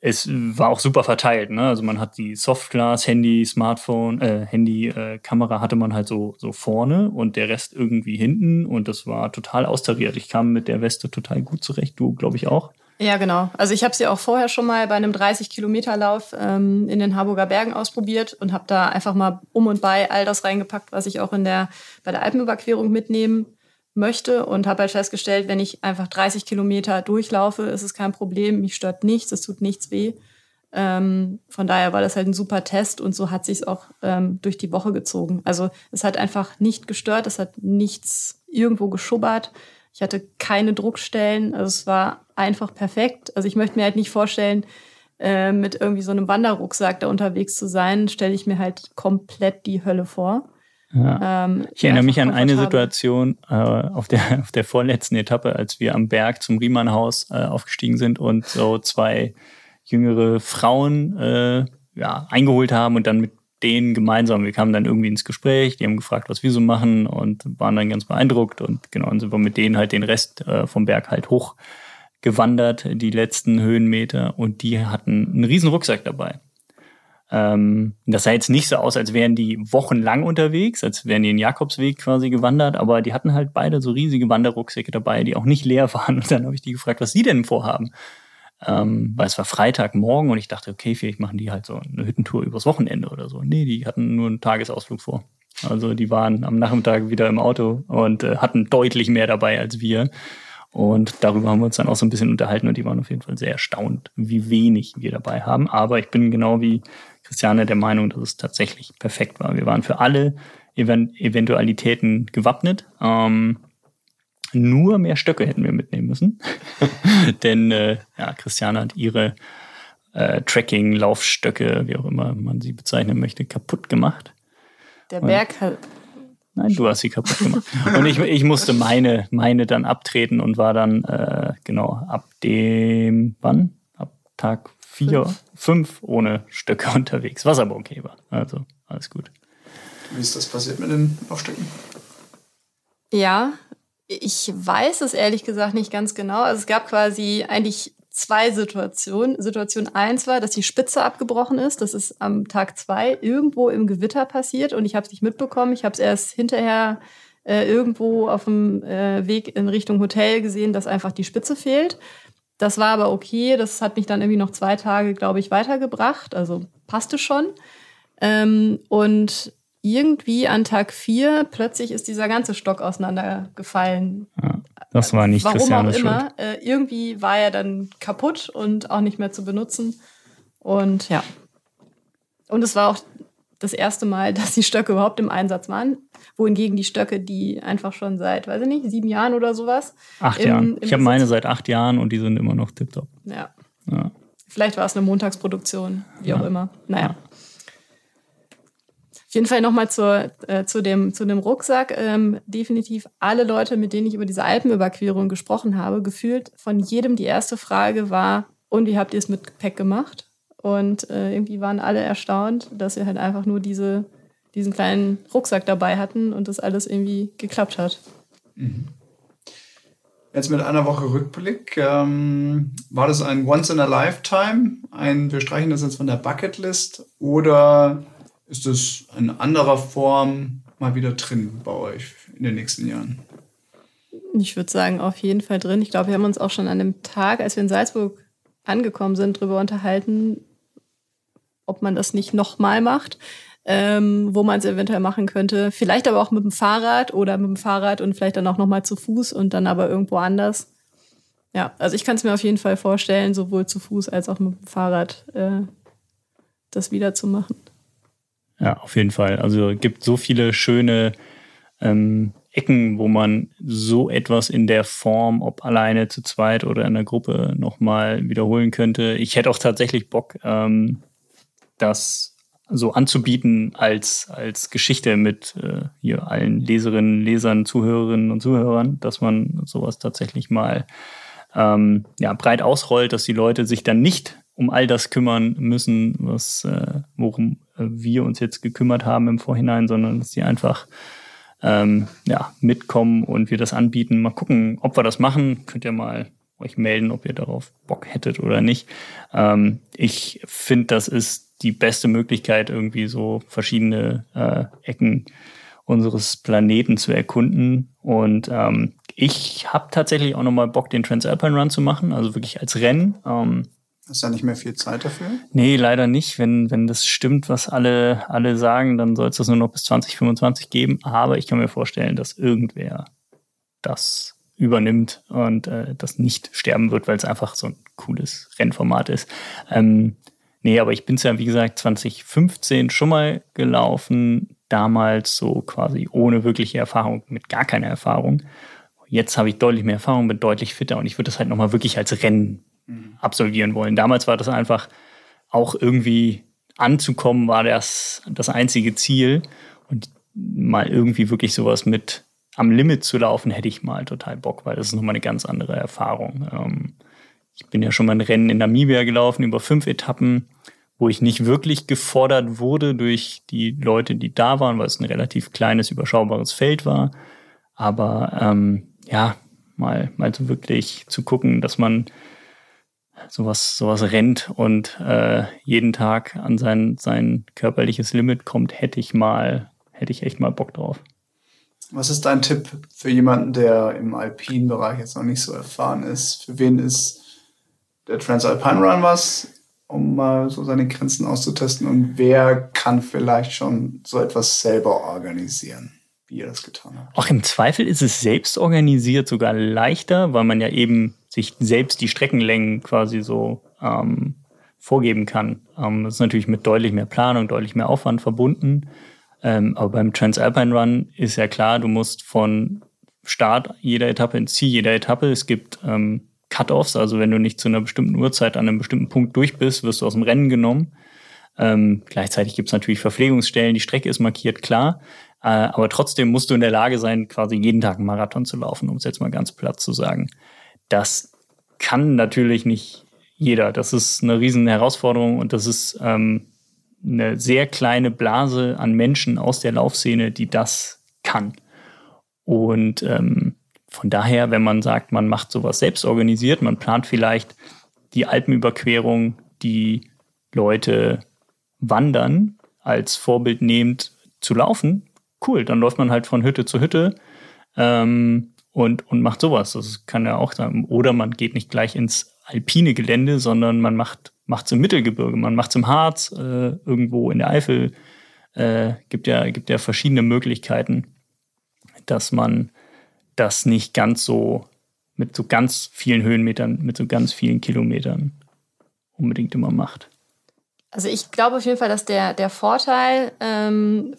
es war auch super verteilt. Ne? Also man hat die Softglas, Handy, Smartphone, äh, Handy, äh, Kamera hatte man halt so, so vorne und der Rest irgendwie hinten und das war total austariert. Ich kam mit der Weste total gut zurecht, du glaube ich auch. Ja, genau. Also ich habe sie auch vorher schon mal bei einem 30-Kilometer-Lauf ähm, in den Harburger Bergen ausprobiert und habe da einfach mal um und bei all das reingepackt, was ich auch in der, bei der Alpenüberquerung mitnehmen möchte und habe halt festgestellt, wenn ich einfach 30 Kilometer durchlaufe, ist es kein Problem, mich stört nichts, es tut nichts weh. Ähm, von daher war das halt ein super Test und so hat sich es auch ähm, durch die Woche gezogen. Also es hat einfach nicht gestört, es hat nichts irgendwo geschubbert. Ich hatte keine Druckstellen, also es war einfach perfekt. Also ich möchte mir halt nicht vorstellen, äh, mit irgendwie so einem Wanderrucksack da unterwegs zu sein, stelle ich mir halt komplett die Hölle vor. Ja. Ähm, ich erinnere mich an eine Situation äh, auf, der, auf der vorletzten Etappe, als wir am Berg zum Riemannhaus äh, aufgestiegen sind und so zwei jüngere Frauen äh, ja, eingeholt haben und dann mit denen gemeinsam, wir kamen dann irgendwie ins Gespräch, die haben gefragt, was wir so machen und waren dann ganz beeindruckt und genau, und sind wir mit denen halt den Rest äh, vom Berg halt hochgewandert, die letzten Höhenmeter und die hatten einen riesen Rucksack dabei. Ähm, das sah jetzt nicht so aus, als wären die wochenlang unterwegs, als wären die den Jakobsweg quasi gewandert, aber die hatten halt beide so riesige Wanderrucksäcke dabei, die auch nicht leer waren. Und dann habe ich die gefragt, was sie denn vorhaben. Ähm, weil es war Freitagmorgen und ich dachte, okay, vielleicht machen die halt so eine Hüttentour übers Wochenende oder so. Nee, die hatten nur einen Tagesausflug vor. Also die waren am Nachmittag wieder im Auto und äh, hatten deutlich mehr dabei als wir. Und darüber haben wir uns dann auch so ein bisschen unterhalten und die waren auf jeden Fall sehr erstaunt, wie wenig wir dabei haben. Aber ich bin genau wie Christiane der Meinung, dass es tatsächlich perfekt war. Wir waren für alle Event Eventualitäten gewappnet. Ähm, nur mehr Stöcke hätten wir mitnehmen müssen. Denn äh, ja, Christiane hat ihre äh, Tracking, Laufstöcke, wie auch immer man sie bezeichnen möchte, kaputt gemacht. Der Berg hat. Nein, du hast sie kaputt gemacht. Und ich, ich musste meine, meine dann abtreten und war dann, äh, genau, ab dem, wann? Ab Tag vier, fünf. fünf ohne Stöcke unterwegs, was aber okay war. Also alles gut. Wie ist das passiert mit den Laufstöcken? Ja, ich weiß es ehrlich gesagt nicht ganz genau. Also es gab quasi eigentlich zwei Situationen. Situation eins war, dass die Spitze abgebrochen ist. Das ist am Tag zwei irgendwo im Gewitter passiert und ich habe es nicht mitbekommen. Ich habe es erst hinterher äh, irgendwo auf dem äh, Weg in Richtung Hotel gesehen, dass einfach die Spitze fehlt. Das war aber okay. Das hat mich dann irgendwie noch zwei Tage, glaube ich, weitergebracht. Also passte schon. Ähm, und irgendwie an Tag vier plötzlich ist dieser ganze Stock auseinandergefallen. Ja, das war nicht Warum Christianes auch immer. Äh, irgendwie war er dann kaputt und auch nicht mehr zu benutzen. Und ja. Und es war auch das erste Mal, dass die Stöcke überhaupt im Einsatz waren wohingegen die Stöcke, die einfach schon seit, weiß ich nicht, sieben Jahren oder sowas. Acht Jahren. Ich habe meine seit acht Jahren und die sind immer noch tiptop. Ja. ja. Vielleicht war es eine Montagsproduktion, wie ja. auch immer. Naja. Ja. Auf jeden Fall nochmal äh, zu, dem, zu dem Rucksack. Ähm, definitiv alle Leute, mit denen ich über diese Alpenüberquerung gesprochen habe, gefühlt von jedem die erste Frage war, und wie habt ihr es mit Gepäck gemacht? Und äh, irgendwie waren alle erstaunt, dass wir halt einfach nur diese, diesen kleinen Rucksack dabei hatten und das alles irgendwie geklappt hat. Mhm. Jetzt mit einer Woche Rückblick, ähm, war das ein Once in a Lifetime? Ein, wir streichen das jetzt von der Bucketlist oder ist es in anderer Form mal wieder drin bei euch in den nächsten Jahren? Ich würde sagen, auf jeden Fall drin. Ich glaube, wir haben uns auch schon an dem Tag, als wir in Salzburg angekommen sind, darüber unterhalten, ob man das nicht nochmal macht, ähm, wo man es eventuell machen könnte. Vielleicht aber auch mit dem Fahrrad oder mit dem Fahrrad und vielleicht dann auch nochmal zu Fuß und dann aber irgendwo anders. Ja, also ich kann es mir auf jeden Fall vorstellen, sowohl zu Fuß als auch mit dem Fahrrad äh, das wieder zu machen. Ja, auf jeden Fall. Also gibt so viele schöne ähm, Ecken, wo man so etwas in der Form, ob alleine, zu zweit oder in der Gruppe, nochmal wiederholen könnte. Ich hätte auch tatsächlich Bock, ähm, das so anzubieten als, als Geschichte mit äh, hier allen Leserinnen, Lesern, Zuhörerinnen und Zuhörern, dass man sowas tatsächlich mal ähm, ja, breit ausrollt, dass die Leute sich dann nicht um all das kümmern müssen, was äh, worum äh, wir uns jetzt gekümmert haben im Vorhinein, sondern dass die einfach ähm, ja, mitkommen und wir das anbieten. Mal gucken, ob wir das machen. Könnt ihr mal euch melden, ob ihr darauf Bock hättet oder nicht. Ähm, ich finde, das ist die beste Möglichkeit, irgendwie so verschiedene äh, Ecken unseres Planeten zu erkunden. Und ähm, ich habe tatsächlich auch nochmal Bock, den Transalpine Run zu machen, also wirklich als Rennen. Ähm, Hast du ja nicht mehr viel Zeit dafür? Nee, leider nicht. Wenn, wenn das stimmt, was alle, alle sagen, dann soll es das nur noch bis 2025 geben. Aber ich kann mir vorstellen, dass irgendwer das übernimmt und äh, das nicht sterben wird, weil es einfach so ein cooles Rennformat ist. Ähm, nee, aber ich bin es ja, wie gesagt, 2015 schon mal gelaufen. Damals so quasi ohne wirkliche Erfahrung, mit gar keiner Erfahrung. Jetzt habe ich deutlich mehr Erfahrung, bin deutlich fitter und ich würde das halt nochmal wirklich als Rennen absolvieren wollen. Damals war das einfach auch irgendwie anzukommen, war das das einzige Ziel. Und mal irgendwie wirklich sowas mit am Limit zu laufen, hätte ich mal total Bock, weil das ist nochmal eine ganz andere Erfahrung. Ähm, ich bin ja schon mal ein Rennen in Namibia gelaufen über fünf Etappen, wo ich nicht wirklich gefordert wurde durch die Leute, die da waren, weil es ein relativ kleines, überschaubares Feld war. Aber ähm, ja, mal, mal so wirklich zu gucken, dass man sowas, sowas rennt und äh, jeden Tag an sein, sein körperliches Limit kommt, hätte ich mal, hätte ich echt mal Bock drauf. Was ist dein Tipp für jemanden, der im alpinen Bereich jetzt noch nicht so erfahren ist? Für wen ist der Transalpine Run was, um mal so seine Grenzen auszutesten? Und wer kann vielleicht schon so etwas selber organisieren? wie ihr das getan habt. Auch im Zweifel ist es selbst organisiert sogar leichter, weil man ja eben sich selbst die Streckenlängen quasi so ähm, vorgeben kann. Ähm, das ist natürlich mit deutlich mehr Planung, deutlich mehr Aufwand verbunden. Ähm, aber beim Transalpine Run ist ja klar, du musst von Start jeder Etappe ins Ziel jeder Etappe. Es gibt ähm, Cut-offs, also wenn du nicht zu einer bestimmten Uhrzeit an einem bestimmten Punkt durch bist, wirst du aus dem Rennen genommen. Ähm, gleichzeitig gibt es natürlich Verpflegungsstellen, die Strecke ist markiert, klar. Äh, aber trotzdem musst du in der Lage sein, quasi jeden Tag einen Marathon zu laufen, um es jetzt mal ganz platt zu sagen. Das kann natürlich nicht jeder. Das ist eine riesen Herausforderung und das ist ähm, eine sehr kleine Blase an Menschen aus der Laufszene, die das kann. Und ähm, von daher, wenn man sagt, man macht sowas selbst organisiert, man plant vielleicht die Alpenüberquerung, die Leute wandern, als Vorbild nehmend zu laufen, cool, dann läuft man halt von Hütte zu Hütte ähm, und, und macht sowas. Das kann ja auch sein. Oder man geht nicht gleich ins alpine Gelände, sondern man macht es im Mittelgebirge, man macht es im Harz, äh, irgendwo in der Eifel. Äh, gibt ja gibt ja verschiedene Möglichkeiten, dass man das nicht ganz so mit so ganz vielen Höhenmetern, mit so ganz vielen Kilometern unbedingt immer macht. Also ich glaube auf jeden Fall, dass der, der Vorteil ähm,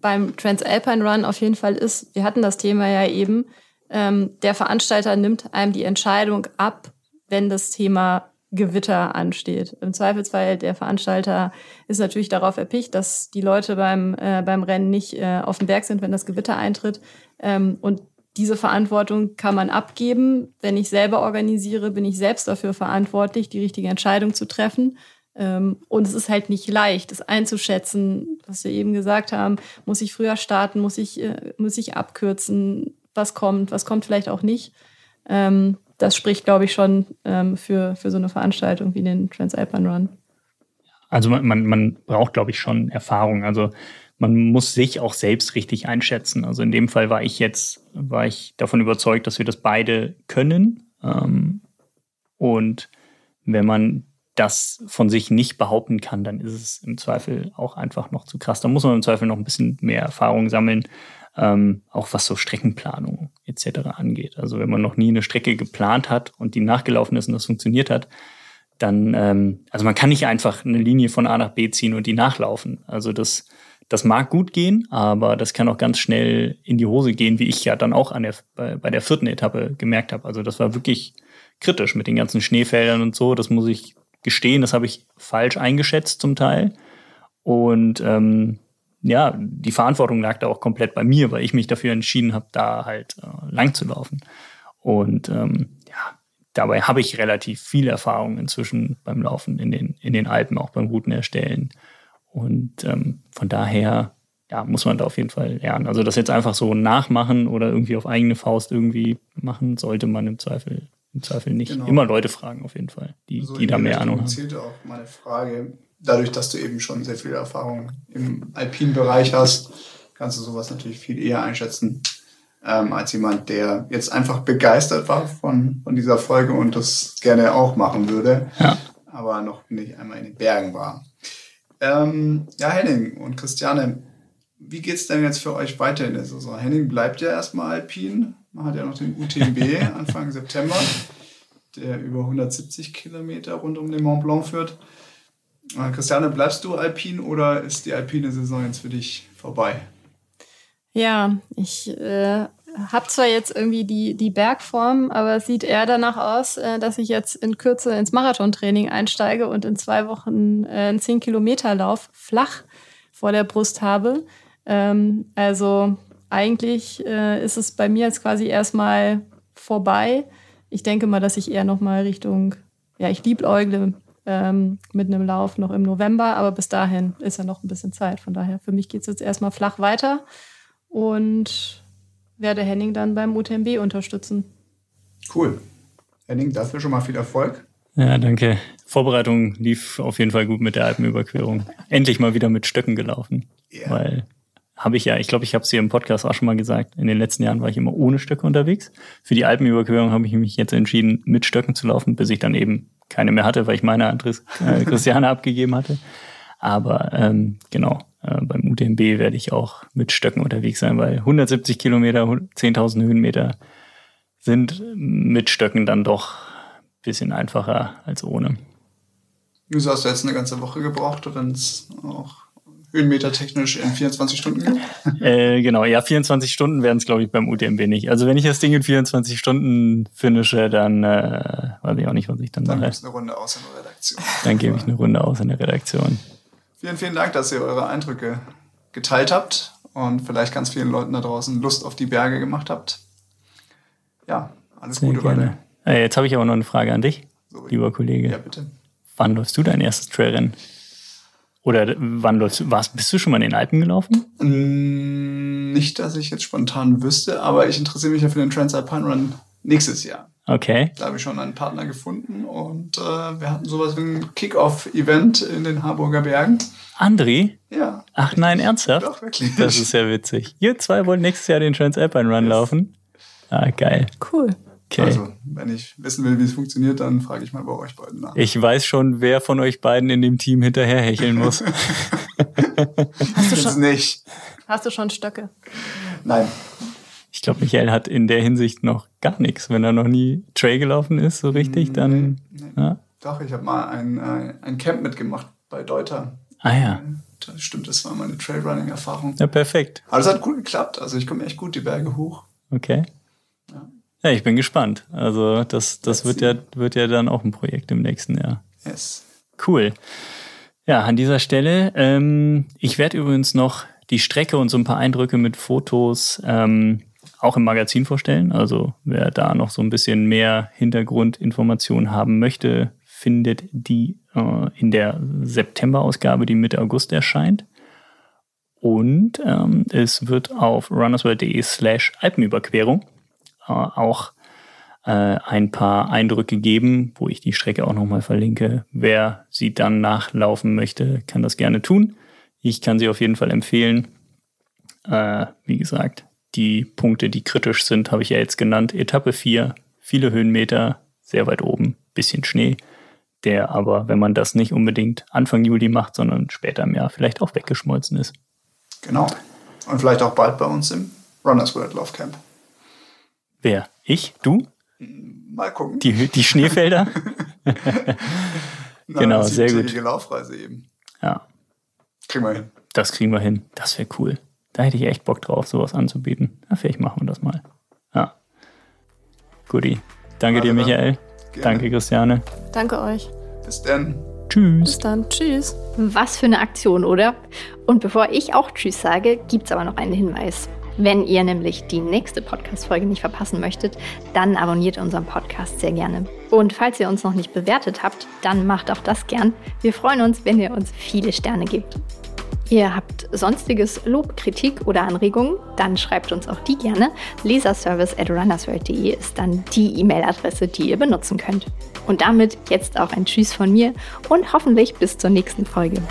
beim Transalpine Run auf jeden Fall ist, wir hatten das Thema ja eben, ähm, der Veranstalter nimmt einem die Entscheidung ab, wenn das Thema Gewitter ansteht. Im Zweifelsfall der Veranstalter ist natürlich darauf erpicht, dass die Leute beim, äh, beim Rennen nicht äh, auf dem Berg sind, wenn das Gewitter eintritt. Ähm, und diese Verantwortung kann man abgeben. Wenn ich selber organisiere, bin ich selbst dafür verantwortlich, die richtige Entscheidung zu treffen. Ähm, und es ist halt nicht leicht, das einzuschätzen, was wir eben gesagt haben. Muss ich früher starten? Muss ich, äh, muss ich abkürzen? Was kommt? Was kommt vielleicht auch nicht? Ähm, das spricht, glaube ich, schon ähm, für, für so eine Veranstaltung wie den Transalpine Run. Also man, man, man braucht, glaube ich, schon Erfahrung. Also man muss sich auch selbst richtig einschätzen. Also in dem Fall war ich jetzt, war ich davon überzeugt, dass wir das beide können. Ähm, und wenn man das von sich nicht behaupten kann, dann ist es im Zweifel auch einfach noch zu krass. Da muss man im Zweifel noch ein bisschen mehr Erfahrung sammeln, ähm, auch was so Streckenplanung etc. angeht. Also wenn man noch nie eine Strecke geplant hat und die nachgelaufen ist und das funktioniert hat, dann, ähm, also man kann nicht einfach eine Linie von A nach B ziehen und die nachlaufen. Also das, das mag gut gehen, aber das kann auch ganz schnell in die Hose gehen, wie ich ja dann auch an der, bei, bei der vierten Etappe gemerkt habe. Also das war wirklich kritisch mit den ganzen Schneefeldern und so. Das muss ich gestehen, das habe ich falsch eingeschätzt zum Teil. Und ähm, ja, die Verantwortung lag da auch komplett bei mir, weil ich mich dafür entschieden habe, da halt äh, lang zu laufen. Und ähm, ja, dabei habe ich relativ viel Erfahrung inzwischen beim Laufen in den, in den Alpen, auch beim Routen erstellen. Und ähm, von daher ja, muss man da auf jeden Fall lernen. Also das jetzt einfach so nachmachen oder irgendwie auf eigene Faust irgendwie machen, sollte man im Zweifel im Zweifel nicht. Genau. Immer Leute fragen auf jeden Fall, die, so die da mehr Ahnung haben. zählte auch meine Frage. Dadurch, dass du eben schon sehr viel Erfahrung im alpinen Bereich hast, kannst du sowas natürlich viel eher einschätzen ähm, als jemand, der jetzt einfach begeistert war von, von dieser Folge und das gerne auch machen würde, ja. aber noch nicht einmal in den Bergen war. Ähm, ja, Henning und Christiane, wie geht es denn jetzt für euch weiter in der Saison? Henning bleibt ja erstmal alpin. Man hat ja noch den UTMB Anfang September, der über 170 Kilometer rund um den Mont Blanc führt. Äh, Christiane, bleibst du alpin oder ist die alpine Saison jetzt für dich vorbei? Ja, ich äh, habe zwar jetzt irgendwie die, die Bergform, aber es sieht eher danach aus, äh, dass ich jetzt in Kürze ins Marathontraining einsteige und in zwei Wochen äh, einen 10-Kilometer-Lauf flach vor der Brust habe. Ähm, also eigentlich äh, ist es bei mir jetzt quasi erstmal vorbei. Ich denke mal, dass ich eher noch mal Richtung, ja, ich liebäugle ähm, mit einem Lauf noch im November, aber bis dahin ist ja noch ein bisschen Zeit. Von daher, für mich geht es jetzt erstmal flach weiter und werde Henning dann beim UTMB unterstützen. Cool. Henning, dafür schon mal viel Erfolg. Ja, danke. Vorbereitung lief auf jeden Fall gut mit der Alpenüberquerung. Endlich mal wieder mit Stöcken gelaufen. Yeah. Weil habe ich ja, ich glaube, ich habe es hier im Podcast auch schon mal gesagt, in den letzten Jahren war ich immer ohne Stöcke unterwegs. Für die Alpenüberquerung habe ich mich jetzt entschieden, mit Stöcken zu laufen, bis ich dann eben keine mehr hatte, weil ich meine an äh, Christiane abgegeben hatte. Aber ähm, genau, äh, beim UTMB werde ich auch mit Stöcken unterwegs sein, weil 170 Kilometer, 10.000 Höhenmeter sind mit Stöcken dann doch ein bisschen einfacher als ohne. Wieso hast du jetzt eine ganze Woche gebraucht, wenn es auch Höhenmeter technisch in 24 Stunden gibt? äh, genau, ja, 24 Stunden werden es, glaube ich, beim UTMB nicht. Also wenn ich das Ding in 24 Stunden finische, dann äh, weiß ich auch nicht, was ich dann, dann mache. Dann eine Runde aus in der Redaktion. Dann gebe ich eine Runde aus in der Redaktion. Vielen, vielen Dank, dass ihr eure Eindrücke geteilt habt und vielleicht ganz vielen Leuten da draußen Lust auf die Berge gemacht habt. Ja, alles Sehr Gute gerne. weiter. Jetzt habe ich aber noch eine Frage an dich, so, lieber Kollege. Ja, bitte. Wann läufst du dein erstes Trailrennen? Oder wann läufst du, warst, bist du schon mal in den Alpen gelaufen? Mm, nicht, dass ich jetzt spontan wüsste, aber ich interessiere mich ja für den Transalpine Run nächstes Jahr. Okay. Da habe ich schon einen Partner gefunden und äh, wir hatten sowas wie ein Kick-Off-Event in den Harburger Bergen. André? Ja. Ach nein, ernsthaft? Doch, wirklich. Das ist ja witzig. Ihr zwei wollen nächstes Jahr den Transalpine Run yes. laufen. Ah, geil. Cool. Okay. Also, wenn ich wissen will, wie es funktioniert, dann frage ich mal bei euch beiden nach. Ich weiß schon, wer von euch beiden in dem Team hinterherhecheln muss. Hast du schon, nicht. Hast du schon Stöcke? Nein. Ich glaube, Michael hat in der Hinsicht noch gar nichts. Wenn er noch nie Trail gelaufen ist, so richtig, dann. Nee, nee. Ja? Doch, ich habe mal ein, ein Camp mitgemacht bei Deuter. Ah ja. Das stimmt, das war meine Trailrunning-Erfahrung. Ja, perfekt. Aber es hat gut geklappt. Also ich komme echt gut die Berge hoch. Okay. Ja. Ja, ich bin gespannt. Also das, das wird ja, wird ja dann auch ein Projekt im nächsten Jahr. Yes. Cool. Ja, an dieser Stelle, ähm, ich werde übrigens noch die Strecke und so ein paar Eindrücke mit Fotos ähm, auch im Magazin vorstellen. Also wer da noch so ein bisschen mehr Hintergrundinformationen haben möchte, findet die äh, in der September-Ausgabe, die Mitte August erscheint. Und ähm, es wird auf runnersworld.de slash Alpenüberquerung äh, auch äh, ein paar Eindrücke geben, wo ich die Strecke auch nochmal verlinke. Wer sie dann nachlaufen möchte, kann das gerne tun. Ich kann sie auf jeden Fall empfehlen. Äh, wie gesagt, die Punkte, die kritisch sind, habe ich ja jetzt genannt. Etappe 4, viele Höhenmeter, sehr weit oben, bisschen Schnee, der aber, wenn man das nicht unbedingt Anfang Juli macht, sondern später im Jahr, vielleicht auch weggeschmolzen ist. Genau. Und vielleicht auch bald bei uns im Runners World Love Camp. Wer? Ich? Du? Mal gucken. Die, die Schneefelder? Na, genau, sehr die gut. tägliche Laufreise eben. Ja, Kriegen wir hin. das kriegen wir hin. Das wäre cool. Da hätte ich echt Bock drauf, sowas anzubieten. Na, vielleicht machen wir das mal. Ja. Guti. Danke dir, Wunderbar. Michael. Gerne. Danke, Christiane. Danke euch. Bis dann. Tschüss. Bis dann. Tschüss. Was für eine Aktion, oder? Und bevor ich auch Tschüss sage, gibt's aber noch einen Hinweis. Wenn ihr nämlich die nächste Podcast-Folge nicht verpassen möchtet, dann abonniert unseren Podcast sehr gerne. Und falls ihr uns noch nicht bewertet habt, dann macht auch das gern. Wir freuen uns, wenn ihr uns viele Sterne gebt. Ihr habt sonstiges Lob, Kritik oder Anregungen, dann schreibt uns auch die gerne. Leserservice at runnersworld.de ist dann die E-Mail-Adresse, die ihr benutzen könnt. Und damit jetzt auch ein Tschüss von mir und hoffentlich bis zur nächsten Folge.